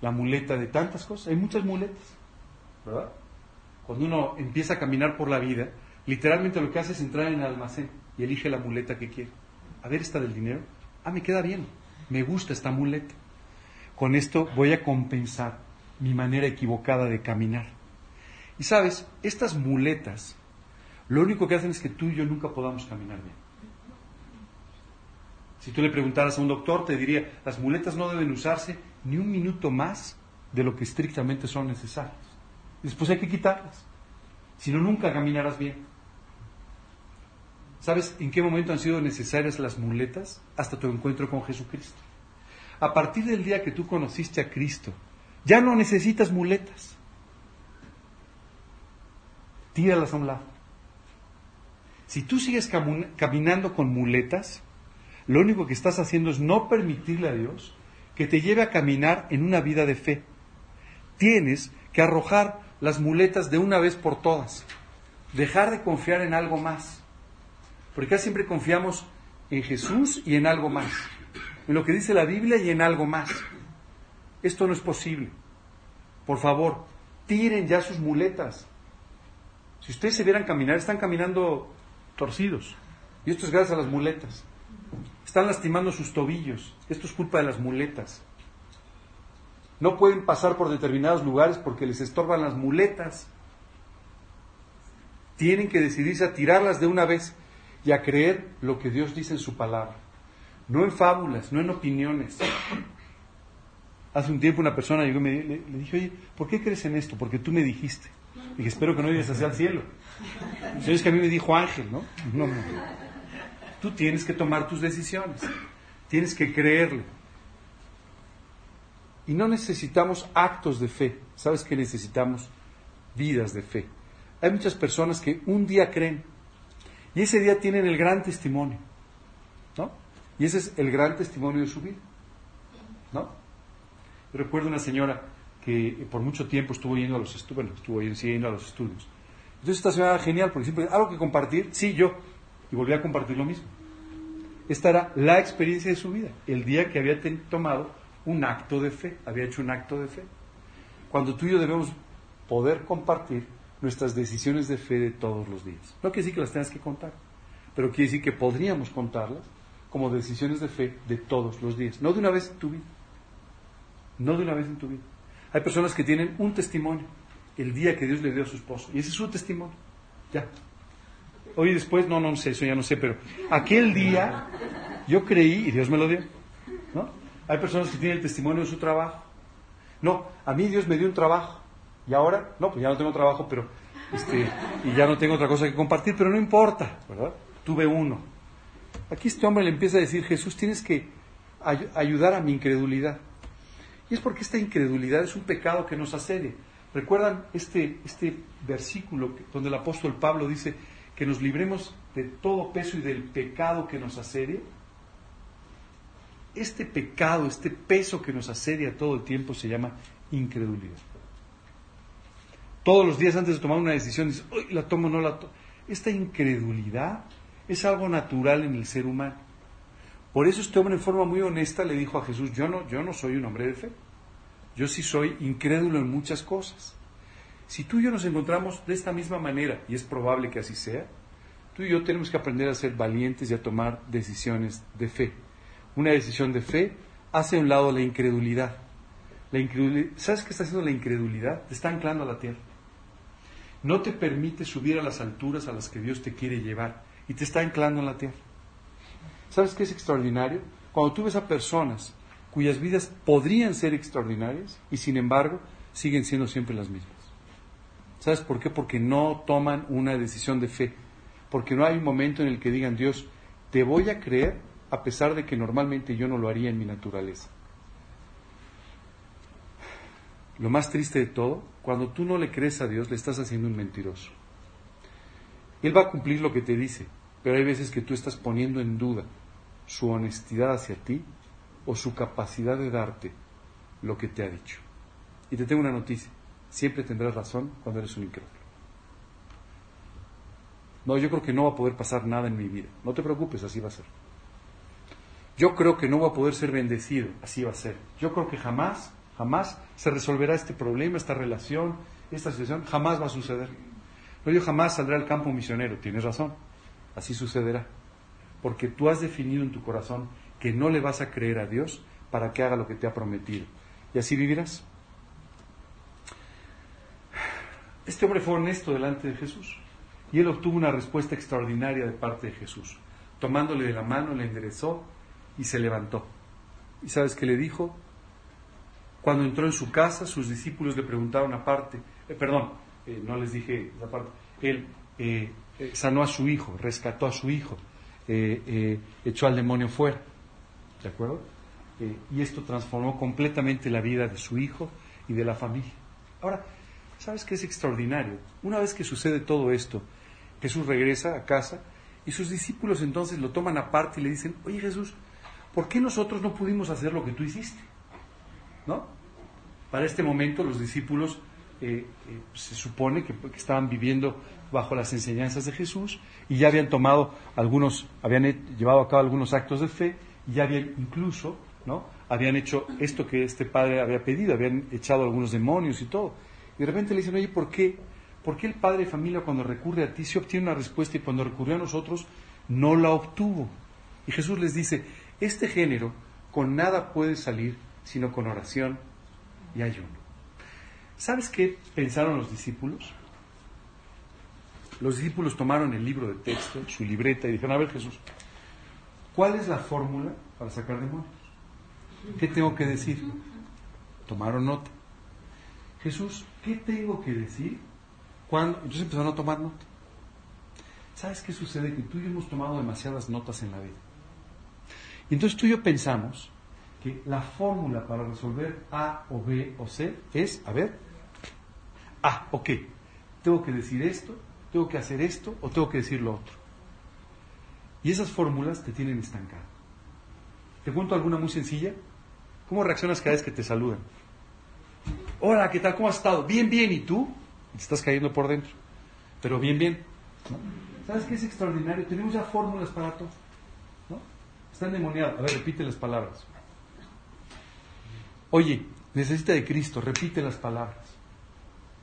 la muleta de tantas cosas. Hay muchas muletas, ¿verdad? Cuando uno empieza a caminar por la vida, literalmente lo que hace es entrar en el almacén y elige la muleta que quiere. A ver, esta del dinero. Ah, me queda bien. Me gusta esta muleta. Con esto voy a compensar mi manera equivocada de caminar. Y sabes, estas muletas, lo único que hacen es que tú y yo nunca podamos caminar bien. Si tú le preguntaras a un doctor, te diría, las muletas no deben usarse ni un minuto más de lo que estrictamente son necesarias. Después hay que quitarlas. Si no, nunca caminarás bien. ¿Sabes en qué momento han sido necesarias las muletas? Hasta tu encuentro con Jesucristo. A partir del día que tú conociste a Cristo, ya no necesitas muletas. Tíralas a un lado. Si tú sigues caminando con muletas, lo único que estás haciendo es no permitirle a Dios que te lleve a caminar en una vida de fe. Tienes que arrojar las muletas de una vez por todas. Dejar de confiar en algo más. Porque siempre confiamos en Jesús y en algo más. En lo que dice la Biblia y en algo más. Esto no es posible. Por favor, tiren ya sus muletas. Si ustedes se vieran caminar, están caminando torcidos. Y esto es gracias a las muletas. Están lastimando sus tobillos. Esto es culpa de las muletas. No pueden pasar por determinados lugares porque les estorban las muletas. Tienen que decidirse a tirarlas de una vez y a creer lo que Dios dice en su palabra. No en fábulas, no en opiniones. Hace un tiempo una persona llegó y me, le, dije, oye, ¿por qué crees en esto? Porque tú me dijiste. Y dije, espero que no llegues hacia el cielo. Y es que a mí me dijo Ángel, ¿no? No, no. Tú tienes que tomar tus decisiones. Tienes que creerle. Y no necesitamos actos de fe. ¿Sabes que necesitamos? Vidas de fe. Hay muchas personas que un día creen y ese día tienen el gran testimonio. Y ese es el gran testimonio de su vida. ¿No? Yo recuerdo una señora que por mucho tiempo estuvo yendo a los estudios, bueno, estuvo yendo a los estudios. Entonces esta señora era genial, porque siempre, ¿algo que compartir? Sí, yo. Y volví a compartir lo mismo. Esta era la experiencia de su vida, el día que había tomado un acto de fe, había hecho un acto de fe. Cuando tú y yo debemos poder compartir nuestras decisiones de fe de todos los días. No quiere decir que las tengas que contar, pero quiere decir que podríamos contarlas como decisiones de fe de todos los días, no de una vez en tu vida, no de una vez en tu vida. Hay personas que tienen un testimonio, el día que Dios le dio a su esposo, y ese es su testimonio, ya. Hoy después, no, no sé, eso ya no sé, pero aquel día yo creí y Dios me lo dio. ¿no? Hay personas que tienen el testimonio de su trabajo. No, a mí Dios me dio un trabajo. Y ahora, no, pues ya no tengo trabajo, pero Este, y ya no tengo otra cosa que compartir, pero no importa, ¿verdad? Tuve uno. Aquí este hombre le empieza a decir, Jesús, tienes que ayudar a mi incredulidad. Y es porque esta incredulidad es un pecado que nos asedia. ¿Recuerdan este, este versículo donde el apóstol Pablo dice que nos libremos de todo peso y del pecado que nos asedia? Este pecado, este peso que nos asedia todo el tiempo se llama incredulidad. Todos los días antes de tomar una decisión dices, uy, la tomo o no la tomo. Esta incredulidad es algo natural en el ser humano. Por eso este hombre en forma muy honesta le dijo a Jesús, yo no, yo no soy un hombre de fe. Yo sí soy incrédulo en muchas cosas. Si tú y yo nos encontramos de esta misma manera, y es probable que así sea, tú y yo tenemos que aprender a ser valientes y a tomar decisiones de fe. Una decisión de fe hace a un lado la incredulidad. La incredulidad ¿Sabes qué está haciendo la incredulidad? Te está anclando a la tierra. No te permite subir a las alturas a las que Dios te quiere llevar y te está anclando en la tierra. ¿Sabes qué es extraordinario? Cuando tú ves a personas cuyas vidas podrían ser extraordinarias y sin embargo siguen siendo siempre las mismas. ¿Sabes por qué? Porque no toman una decisión de fe. Porque no hay un momento en el que digan, Dios, te voy a creer a pesar de que normalmente yo no lo haría en mi naturaleza. Lo más triste de todo, cuando tú no le crees a Dios, le estás haciendo un mentiroso. Él va a cumplir lo que te dice, pero hay veces que tú estás poniendo en duda su honestidad hacia ti o su capacidad de darte lo que te ha dicho. Y te tengo una noticia, siempre tendrás razón cuando eres un incrédulo. No, yo creo que no va a poder pasar nada en mi vida. No te preocupes, así va a ser. Yo creo que no va a poder ser bendecido, así va a ser. Yo creo que jamás, jamás se resolverá este problema, esta relación, esta situación, jamás va a suceder. No, yo jamás saldré al campo misionero, tienes razón, así sucederá. Porque tú has definido en tu corazón que no le vas a creer a Dios para que haga lo que te ha prometido. Y así vivirás. Este hombre fue honesto delante de Jesús y él obtuvo una respuesta extraordinaria de parte de Jesús. Tomándole de la mano, le enderezó y se levantó. ¿Y sabes qué le dijo? Cuando entró en su casa, sus discípulos le preguntaron aparte, eh, perdón, eh, no les dije esa parte, él eh, sanó a su hijo, rescató a su hijo, echó al demonio fuera. ¿De acuerdo? Eh, y esto transformó completamente la vida de su hijo y de la familia. Ahora, ¿sabes qué es extraordinario? Una vez que sucede todo esto, Jesús regresa a casa y sus discípulos entonces lo toman aparte y le dicen, oye Jesús, ¿por qué nosotros no pudimos hacer lo que tú hiciste? ¿No? Para este momento los discípulos eh, eh, se supone que, estaban viviendo bajo las enseñanzas de Jesús y ya habían tomado algunos, habían llevado a cabo algunos actos de fe ya habían incluso, ¿no? Habían hecho esto que este padre había pedido, habían echado algunos demonios y todo. Y de repente le dicen, oye, ¿por qué? ¿Por qué el padre de familia cuando recurre a ti se obtiene una respuesta y cuando recurrió a nosotros no la obtuvo? Y Jesús les dice, este género con nada puede salir sino con oración y ayuno. ¿Sabes qué pensaron los discípulos? Los discípulos tomaron el libro de texto, su libreta, y dijeron, a ver Jesús, ¿Cuál es la fórmula para sacar demonios? ¿Qué tengo que decir? Tomaron nota. Jesús, ¿qué tengo que decir? Cuando? Entonces empezaron a tomar nota. ¿Sabes qué sucede? Que tú y yo hemos tomado demasiadas notas en la vida. Y entonces tú y yo pensamos que la fórmula para resolver A o B o C es, a ver, A, ok, tengo que decir esto, tengo que hacer esto o tengo que decir lo otro. Y esas fórmulas te tienen estancado. Te cuento alguna muy sencilla. ¿Cómo reaccionas cada vez que te saludan? Hola, ¿qué tal? ¿Cómo has estado? Bien, bien. ¿Y tú? Te estás cayendo por dentro. Pero bien, bien. ¿Sabes qué es extraordinario? Tenemos ya fórmulas para todo. ¿no? Está endemoniado. A ver, repite las palabras. Oye, necesita de Cristo. Repite las palabras.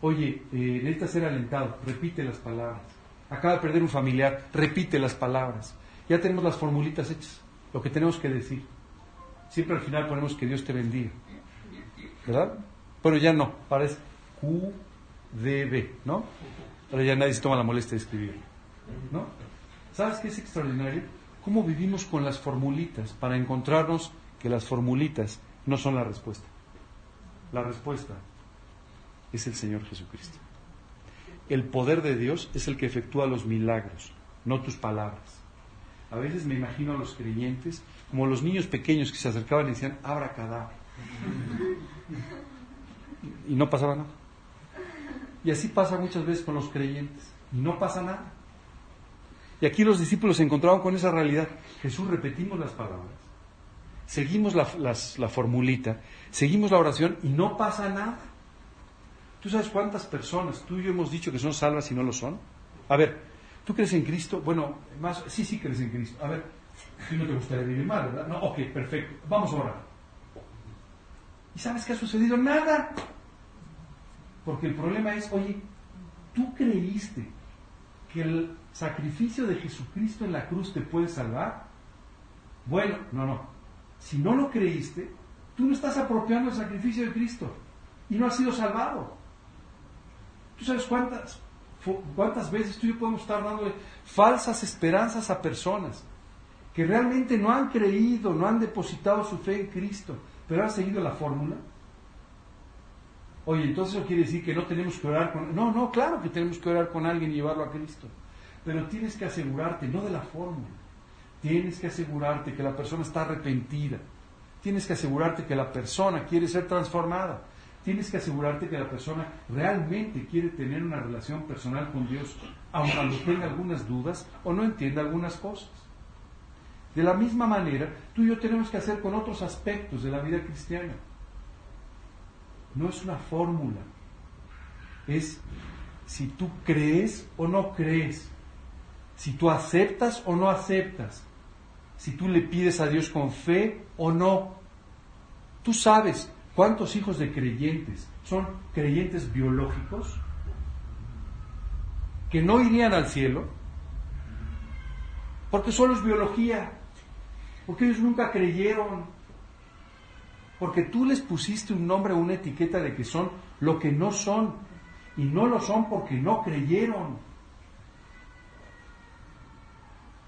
Oye, eh, necesita ser alentado. Repite las palabras. Acaba de perder un familiar. Repite las palabras. Ya tenemos las formulitas hechas, lo que tenemos que decir. Siempre al final ponemos que Dios te bendiga. ¿Verdad? Pero ya no, parece QDB, ¿no? Ahora ya nadie se toma la molestia de escribir. ¿No? ¿Sabes qué es extraordinario? ¿Cómo vivimos con las formulitas para encontrarnos que las formulitas no son la respuesta? La respuesta es el Señor Jesucristo. el poder de Dios es el que efectúa los milagros, no tus palabras. A veces me imagino a los creyentes como los niños pequeños que se acercaban y decían, abra cada Y no pasaba nada. Y así pasa muchas veces con los creyentes. Y no pasa nada. Y aquí los discípulos se encontraban con esa realidad. Jesús, repetimos las palabras, seguimos la, la formulita, seguimos la oración y no pasa nada. ¿Tú sabes cuántas personas tú y yo hemos dicho que son salvas y no lo son? A ver, ¿tú crees en Cristo? Bueno, más, sí, sí crees en Cristo. A ver, si no te gustaría vivir mal, ¿verdad? No, ok, perfecto. Vamos a orar. ¿Y sabes qué ha sucedido? Nada. Porque el problema es, oye, ¿tú creíste que el sacrificio de Jesucristo en la cruz te puede salvar? Bueno, no, no. Si no lo creíste, tú no estás apropiando el sacrificio de Cristo y no has sido salvado. ¿Tú sabes cuántas, cuántas veces tú y yo podemos estar dándole falsas esperanzas a personas que realmente no han creído, no han depositado su fe en Cristo, pero han seguido la fórmula? Oye, entonces eso quiere decir que no tenemos que orar con... No, no, claro que tenemos que orar con alguien y llevarlo a Cristo. Pero tienes que asegurarte, no de la fórmula, tienes que asegurarte que la persona está arrepentida. Tienes que asegurarte que la persona quiere ser transformada tienes que asegurarte que la persona realmente quiere tener una relación personal con Dios, aun cuando tenga algunas dudas o no entienda algunas cosas. De la misma manera, tú y yo tenemos que hacer con otros aspectos de la vida cristiana. No es una fórmula, es si tú crees o no crees, si tú aceptas o no aceptas, si tú le pides a Dios con fe o no. Tú sabes ¿Cuántos hijos de creyentes son creyentes biológicos que no irían al cielo? Porque solo es biología, porque ellos nunca creyeron, porque tú les pusiste un nombre una etiqueta de que son lo que no son, y no lo son porque no creyeron.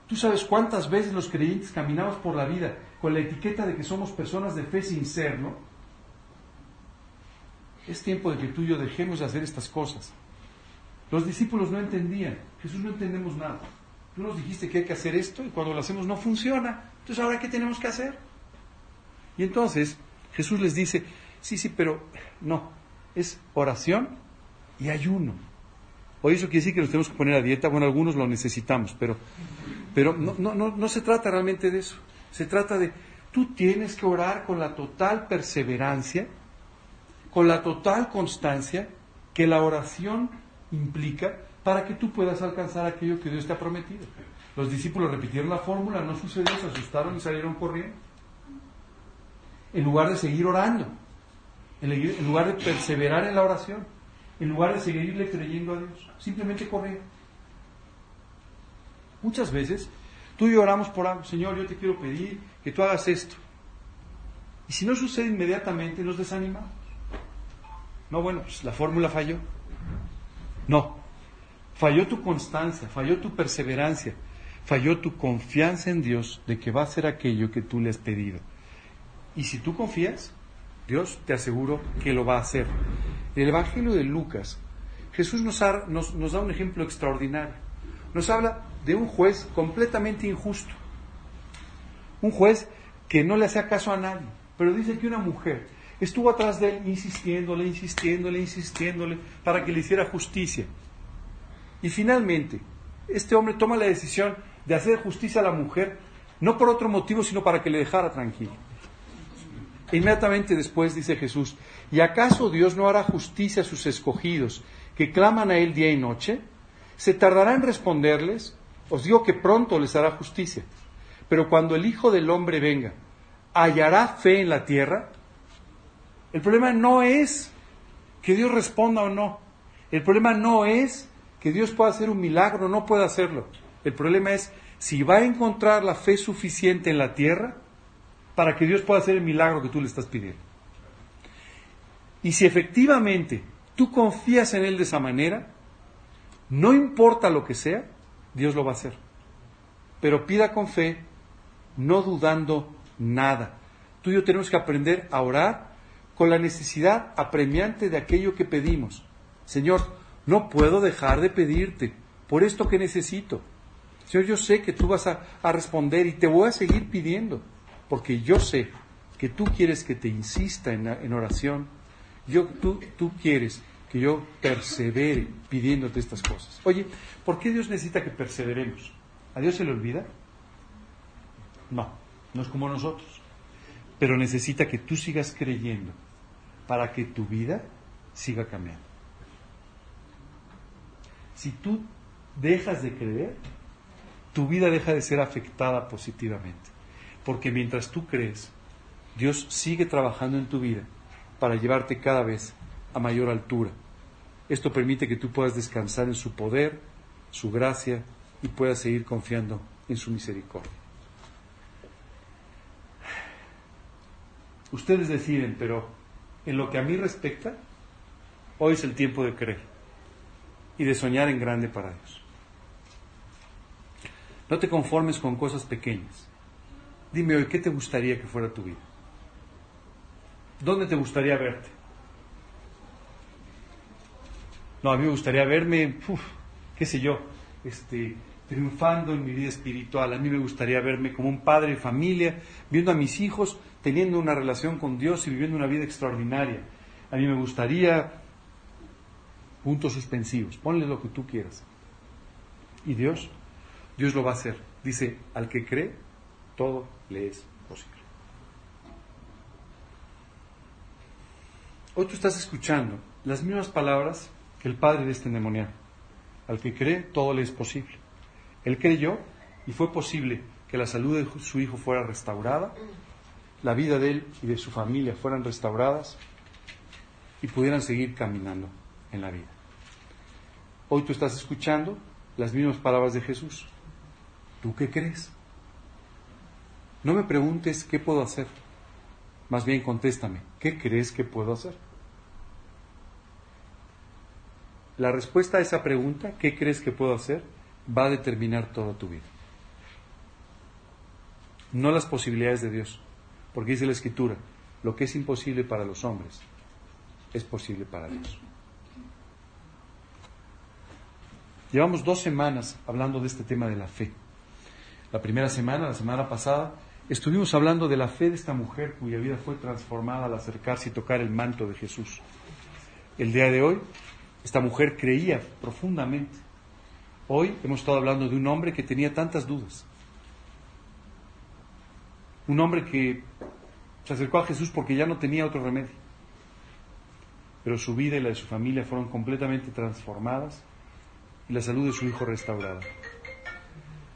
Tú sabes cuántas veces los creyentes caminamos por la vida con la etiqueta de que somos personas de fe sin serlo, es tiempo de que tú y yo dejemos de hacer estas cosas. Los discípulos no entendían. Jesús no entendemos nada. Tú nos dijiste que hay que hacer esto y cuando lo hacemos no funciona. Entonces, ¿ahora qué tenemos que hacer? Y entonces Jesús les dice, sí, sí, pero no. Es oración y ayuno. Hoy eso quiere decir que nos tenemos que poner a dieta. Bueno, algunos lo necesitamos, pero, pero no, no, no, no se trata realmente de eso. Se trata de, tú tienes que orar con la total perseverancia con la total constancia que la oración implica para que tú puedas alcanzar aquello que Dios te ha prometido. Los discípulos repitieron la fórmula, no sucedió, se asustaron y salieron corriendo. En lugar de seguir orando, en lugar de perseverar en la oración, en lugar de seguirle creyendo a Dios, simplemente corrieron. Muchas veces tú y yo oramos por algo, Señor, yo te quiero pedir que tú hagas esto. Y si no sucede inmediatamente, nos desanimamos. No, bueno, pues la fórmula falló. No, falló tu constancia, falló tu perseverancia, falló tu confianza en Dios de que va a hacer aquello que tú le has pedido. Y si tú confías, Dios te aseguro que lo va a hacer. En el Evangelio de Lucas, Jesús nos, nos da un ejemplo extraordinario. Nos habla de un juez completamente injusto. Un juez que no le hacía caso a nadie, pero dice que una mujer estuvo atrás de él insistiéndole, insistiéndole, insistiéndole para que le hiciera justicia. Y finalmente, este hombre toma la decisión de hacer justicia a la mujer, no por otro motivo, sino para que le dejara tranquilo. inmediatamente después dice Jesús, ¿y acaso Dios no hará justicia a sus escogidos que claman a Él día y noche? ¿Se tardará en responderles? Os digo que pronto les hará justicia. Pero cuando el Hijo del Hombre venga, ¿hallará fe en la tierra? El problema no es que Dios responda o no. El problema no es que Dios pueda hacer un milagro o no pueda hacerlo. El problema es si va a encontrar la fe suficiente en la tierra para que Dios pueda hacer el milagro que tú le estás pidiendo. Y si efectivamente tú confías en Él de esa manera, no importa lo que sea, Dios lo va a hacer. Pero pida con fe, no dudando nada. Tú y yo tenemos que aprender a orar con la necesidad apremiante de aquello que pedimos. Señor, no puedo dejar de pedirte por esto que necesito. Señor, yo sé que tú vas a, responder y te voy a seguir pidiendo, porque yo sé que tú quieres que te insista en, oración. Yo, tú, tú quieres que yo persevere pidiéndote estas cosas. Oye, ¿por qué Dios necesita que perseveremos? ¿A Dios se le olvida? No, no es como nosotros. Pero necesita que tú sigas creyendo para que tu vida siga cambiando. Si tú dejas de creer, tu vida deja de ser afectada positivamente. Porque mientras tú crees, Dios sigue trabajando en tu vida para llevarte cada vez a mayor altura. Esto permite que tú puedas descansar en su poder, su gracia y puedas seguir confiando en su misericordia. Ustedes deciden, pero en lo que a mí respecta, hoy es el tiempo de creer y de soñar en grande para Dios. No te conformes con cosas pequeñas. Dime hoy, ¿qué te gustaría que fuera tu vida? ¿Dónde te gustaría verte? No, a mí me gustaría verme, qué sé yo, este, triunfando en mi vida espiritual. A mí me gustaría verme como un padre de familia, viendo a mis hijos teniendo una relación con Dios y viviendo una vida extraordinaria. A mí me gustaría puntos suspensivos, ponle lo que tú quieras. Y Dios, Dios lo va a hacer. Dice, al que cree, todo le es posible. Hoy tú estás escuchando las mismas palabras que el padre de este endemoniado. Al que cree, todo le es posible. Él creyó y fue posible que la salud de su hijo fuera restaurada, la vida de él y de su familia fueran restauradas y pudieran seguir caminando en la vida. Hoy tú estás escuchando las mismas palabras de Jesús. ¿Tú qué crees? No me preguntes qué puedo hacer. Más bien contéstame, ¿qué crees que puedo hacer? La respuesta a esa pregunta, ¿qué crees que puedo hacer? va a determinar toda tu vida. No las posibilidades de Dios, porque dice la Escritura, lo que es imposible para los hombres es posible para Dios. Llevamos dos semanas hablando de este tema de la fe. La primera semana, la semana pasada, estuvimos hablando de la fe de esta mujer cuya vida fue transformada al acercarse y tocar el manto de Jesús. El día de hoy, esta mujer creía profundamente Hoy hemos estado hablando de un hombre que tenía tantas dudas. Un hombre que se acercó a Jesús porque ya no tenía otro remedio. Pero su vida y la de su familia fueron completamente transformadas y la salud de su hijo restaurada.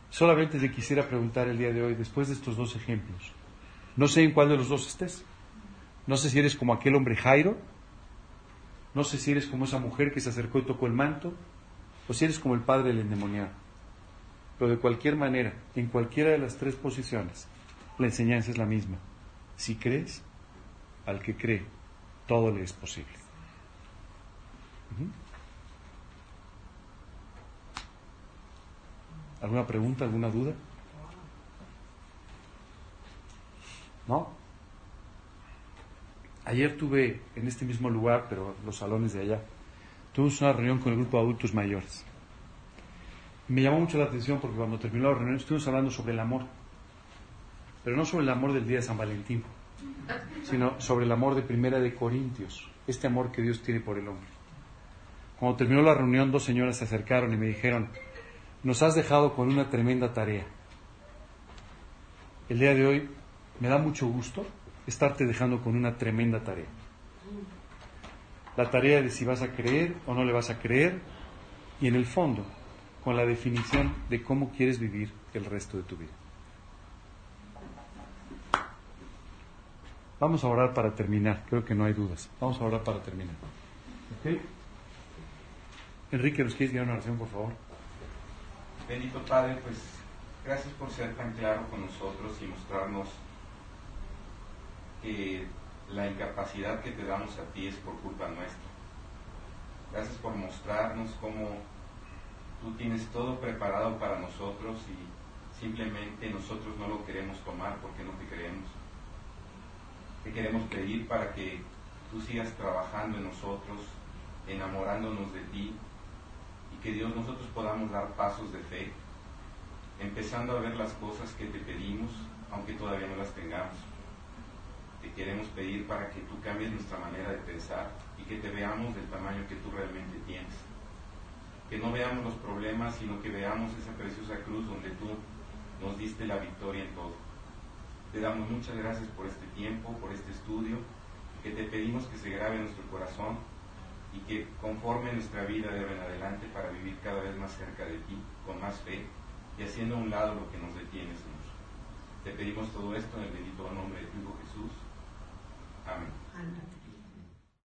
Solamente te quisiera preguntar el día de hoy, después de estos dos ejemplos, no sé en cuál de los dos estés. No sé si eres como aquel hombre Jairo, no sé si eres como esa mujer que se acercó y tocó el manto, o si eres como el padre del endemoniado. Pero de cualquier manera, en cualquiera de las tres posiciones, la enseñanza es la misma. Si crees, al que cree, todo le es posible. ¿Alguna pregunta, alguna duda? ¿No? Ayer tuve en este mismo lugar, pero los salones de allá, tuvimos una reunión con el grupo de adultos mayores. Me llamó mucho la atención porque cuando terminó la reunión estuvimos hablando sobre el amor, pero no sobre el amor del día de San Valentín, sino sobre el amor de Primera de Corintios, este amor que Dios tiene por el hombre. Cuando terminó la reunión, dos señoras se acercaron y me dijeron, nos has dejado con una tremenda tarea. El día de hoy me da mucho gusto estarte dejando con una tremenda tarea la tarea de si vas a creer o no le vas a creer y en el fondo con la definición de cómo quieres vivir el resto de tu vida. Vamos a orar para terminar, creo que no hay dudas. Vamos a orar para terminar. Enrique, ¿nos quieres guiar una oración, por favor? Bendito Padre, pues gracias por ser tan claro con nosotros y mostrarnos que la incapacidad que te damos a ti es por culpa nuestra. Gracias por mostrarnos cómo tú tienes todo preparado para nosotros y simplemente nosotros no lo queremos tomar porque no te creemos. Te queremos pedir para que tú sigas trabajando en nosotros, enamorándonos de ti nosotros podamos dar pasos de fe, empezando a ver las cosas que te pedimos, aunque todavía no las tengamos. Te queremos pedir para que tú cambies nuestra manera de pensar y que te veamos del tamaño que tú realmente tienes. Que no veamos los problemas, sino que veamos esa preciosa cruz donde tú nos diste la victoria en todo. Te damos muchas gracias por este tiempo, por este estudio, que te pedimos que se grabe en nuestro corazón y que conforme nuestra vida de ahora en adelante para vivir cada vez más cerca de ti, con más fe y haciendo a un lado lo que nos detiene, Señor. Te pedimos todo esto en el bendito nombre de tu Hijo Jesús. Amén. Amén.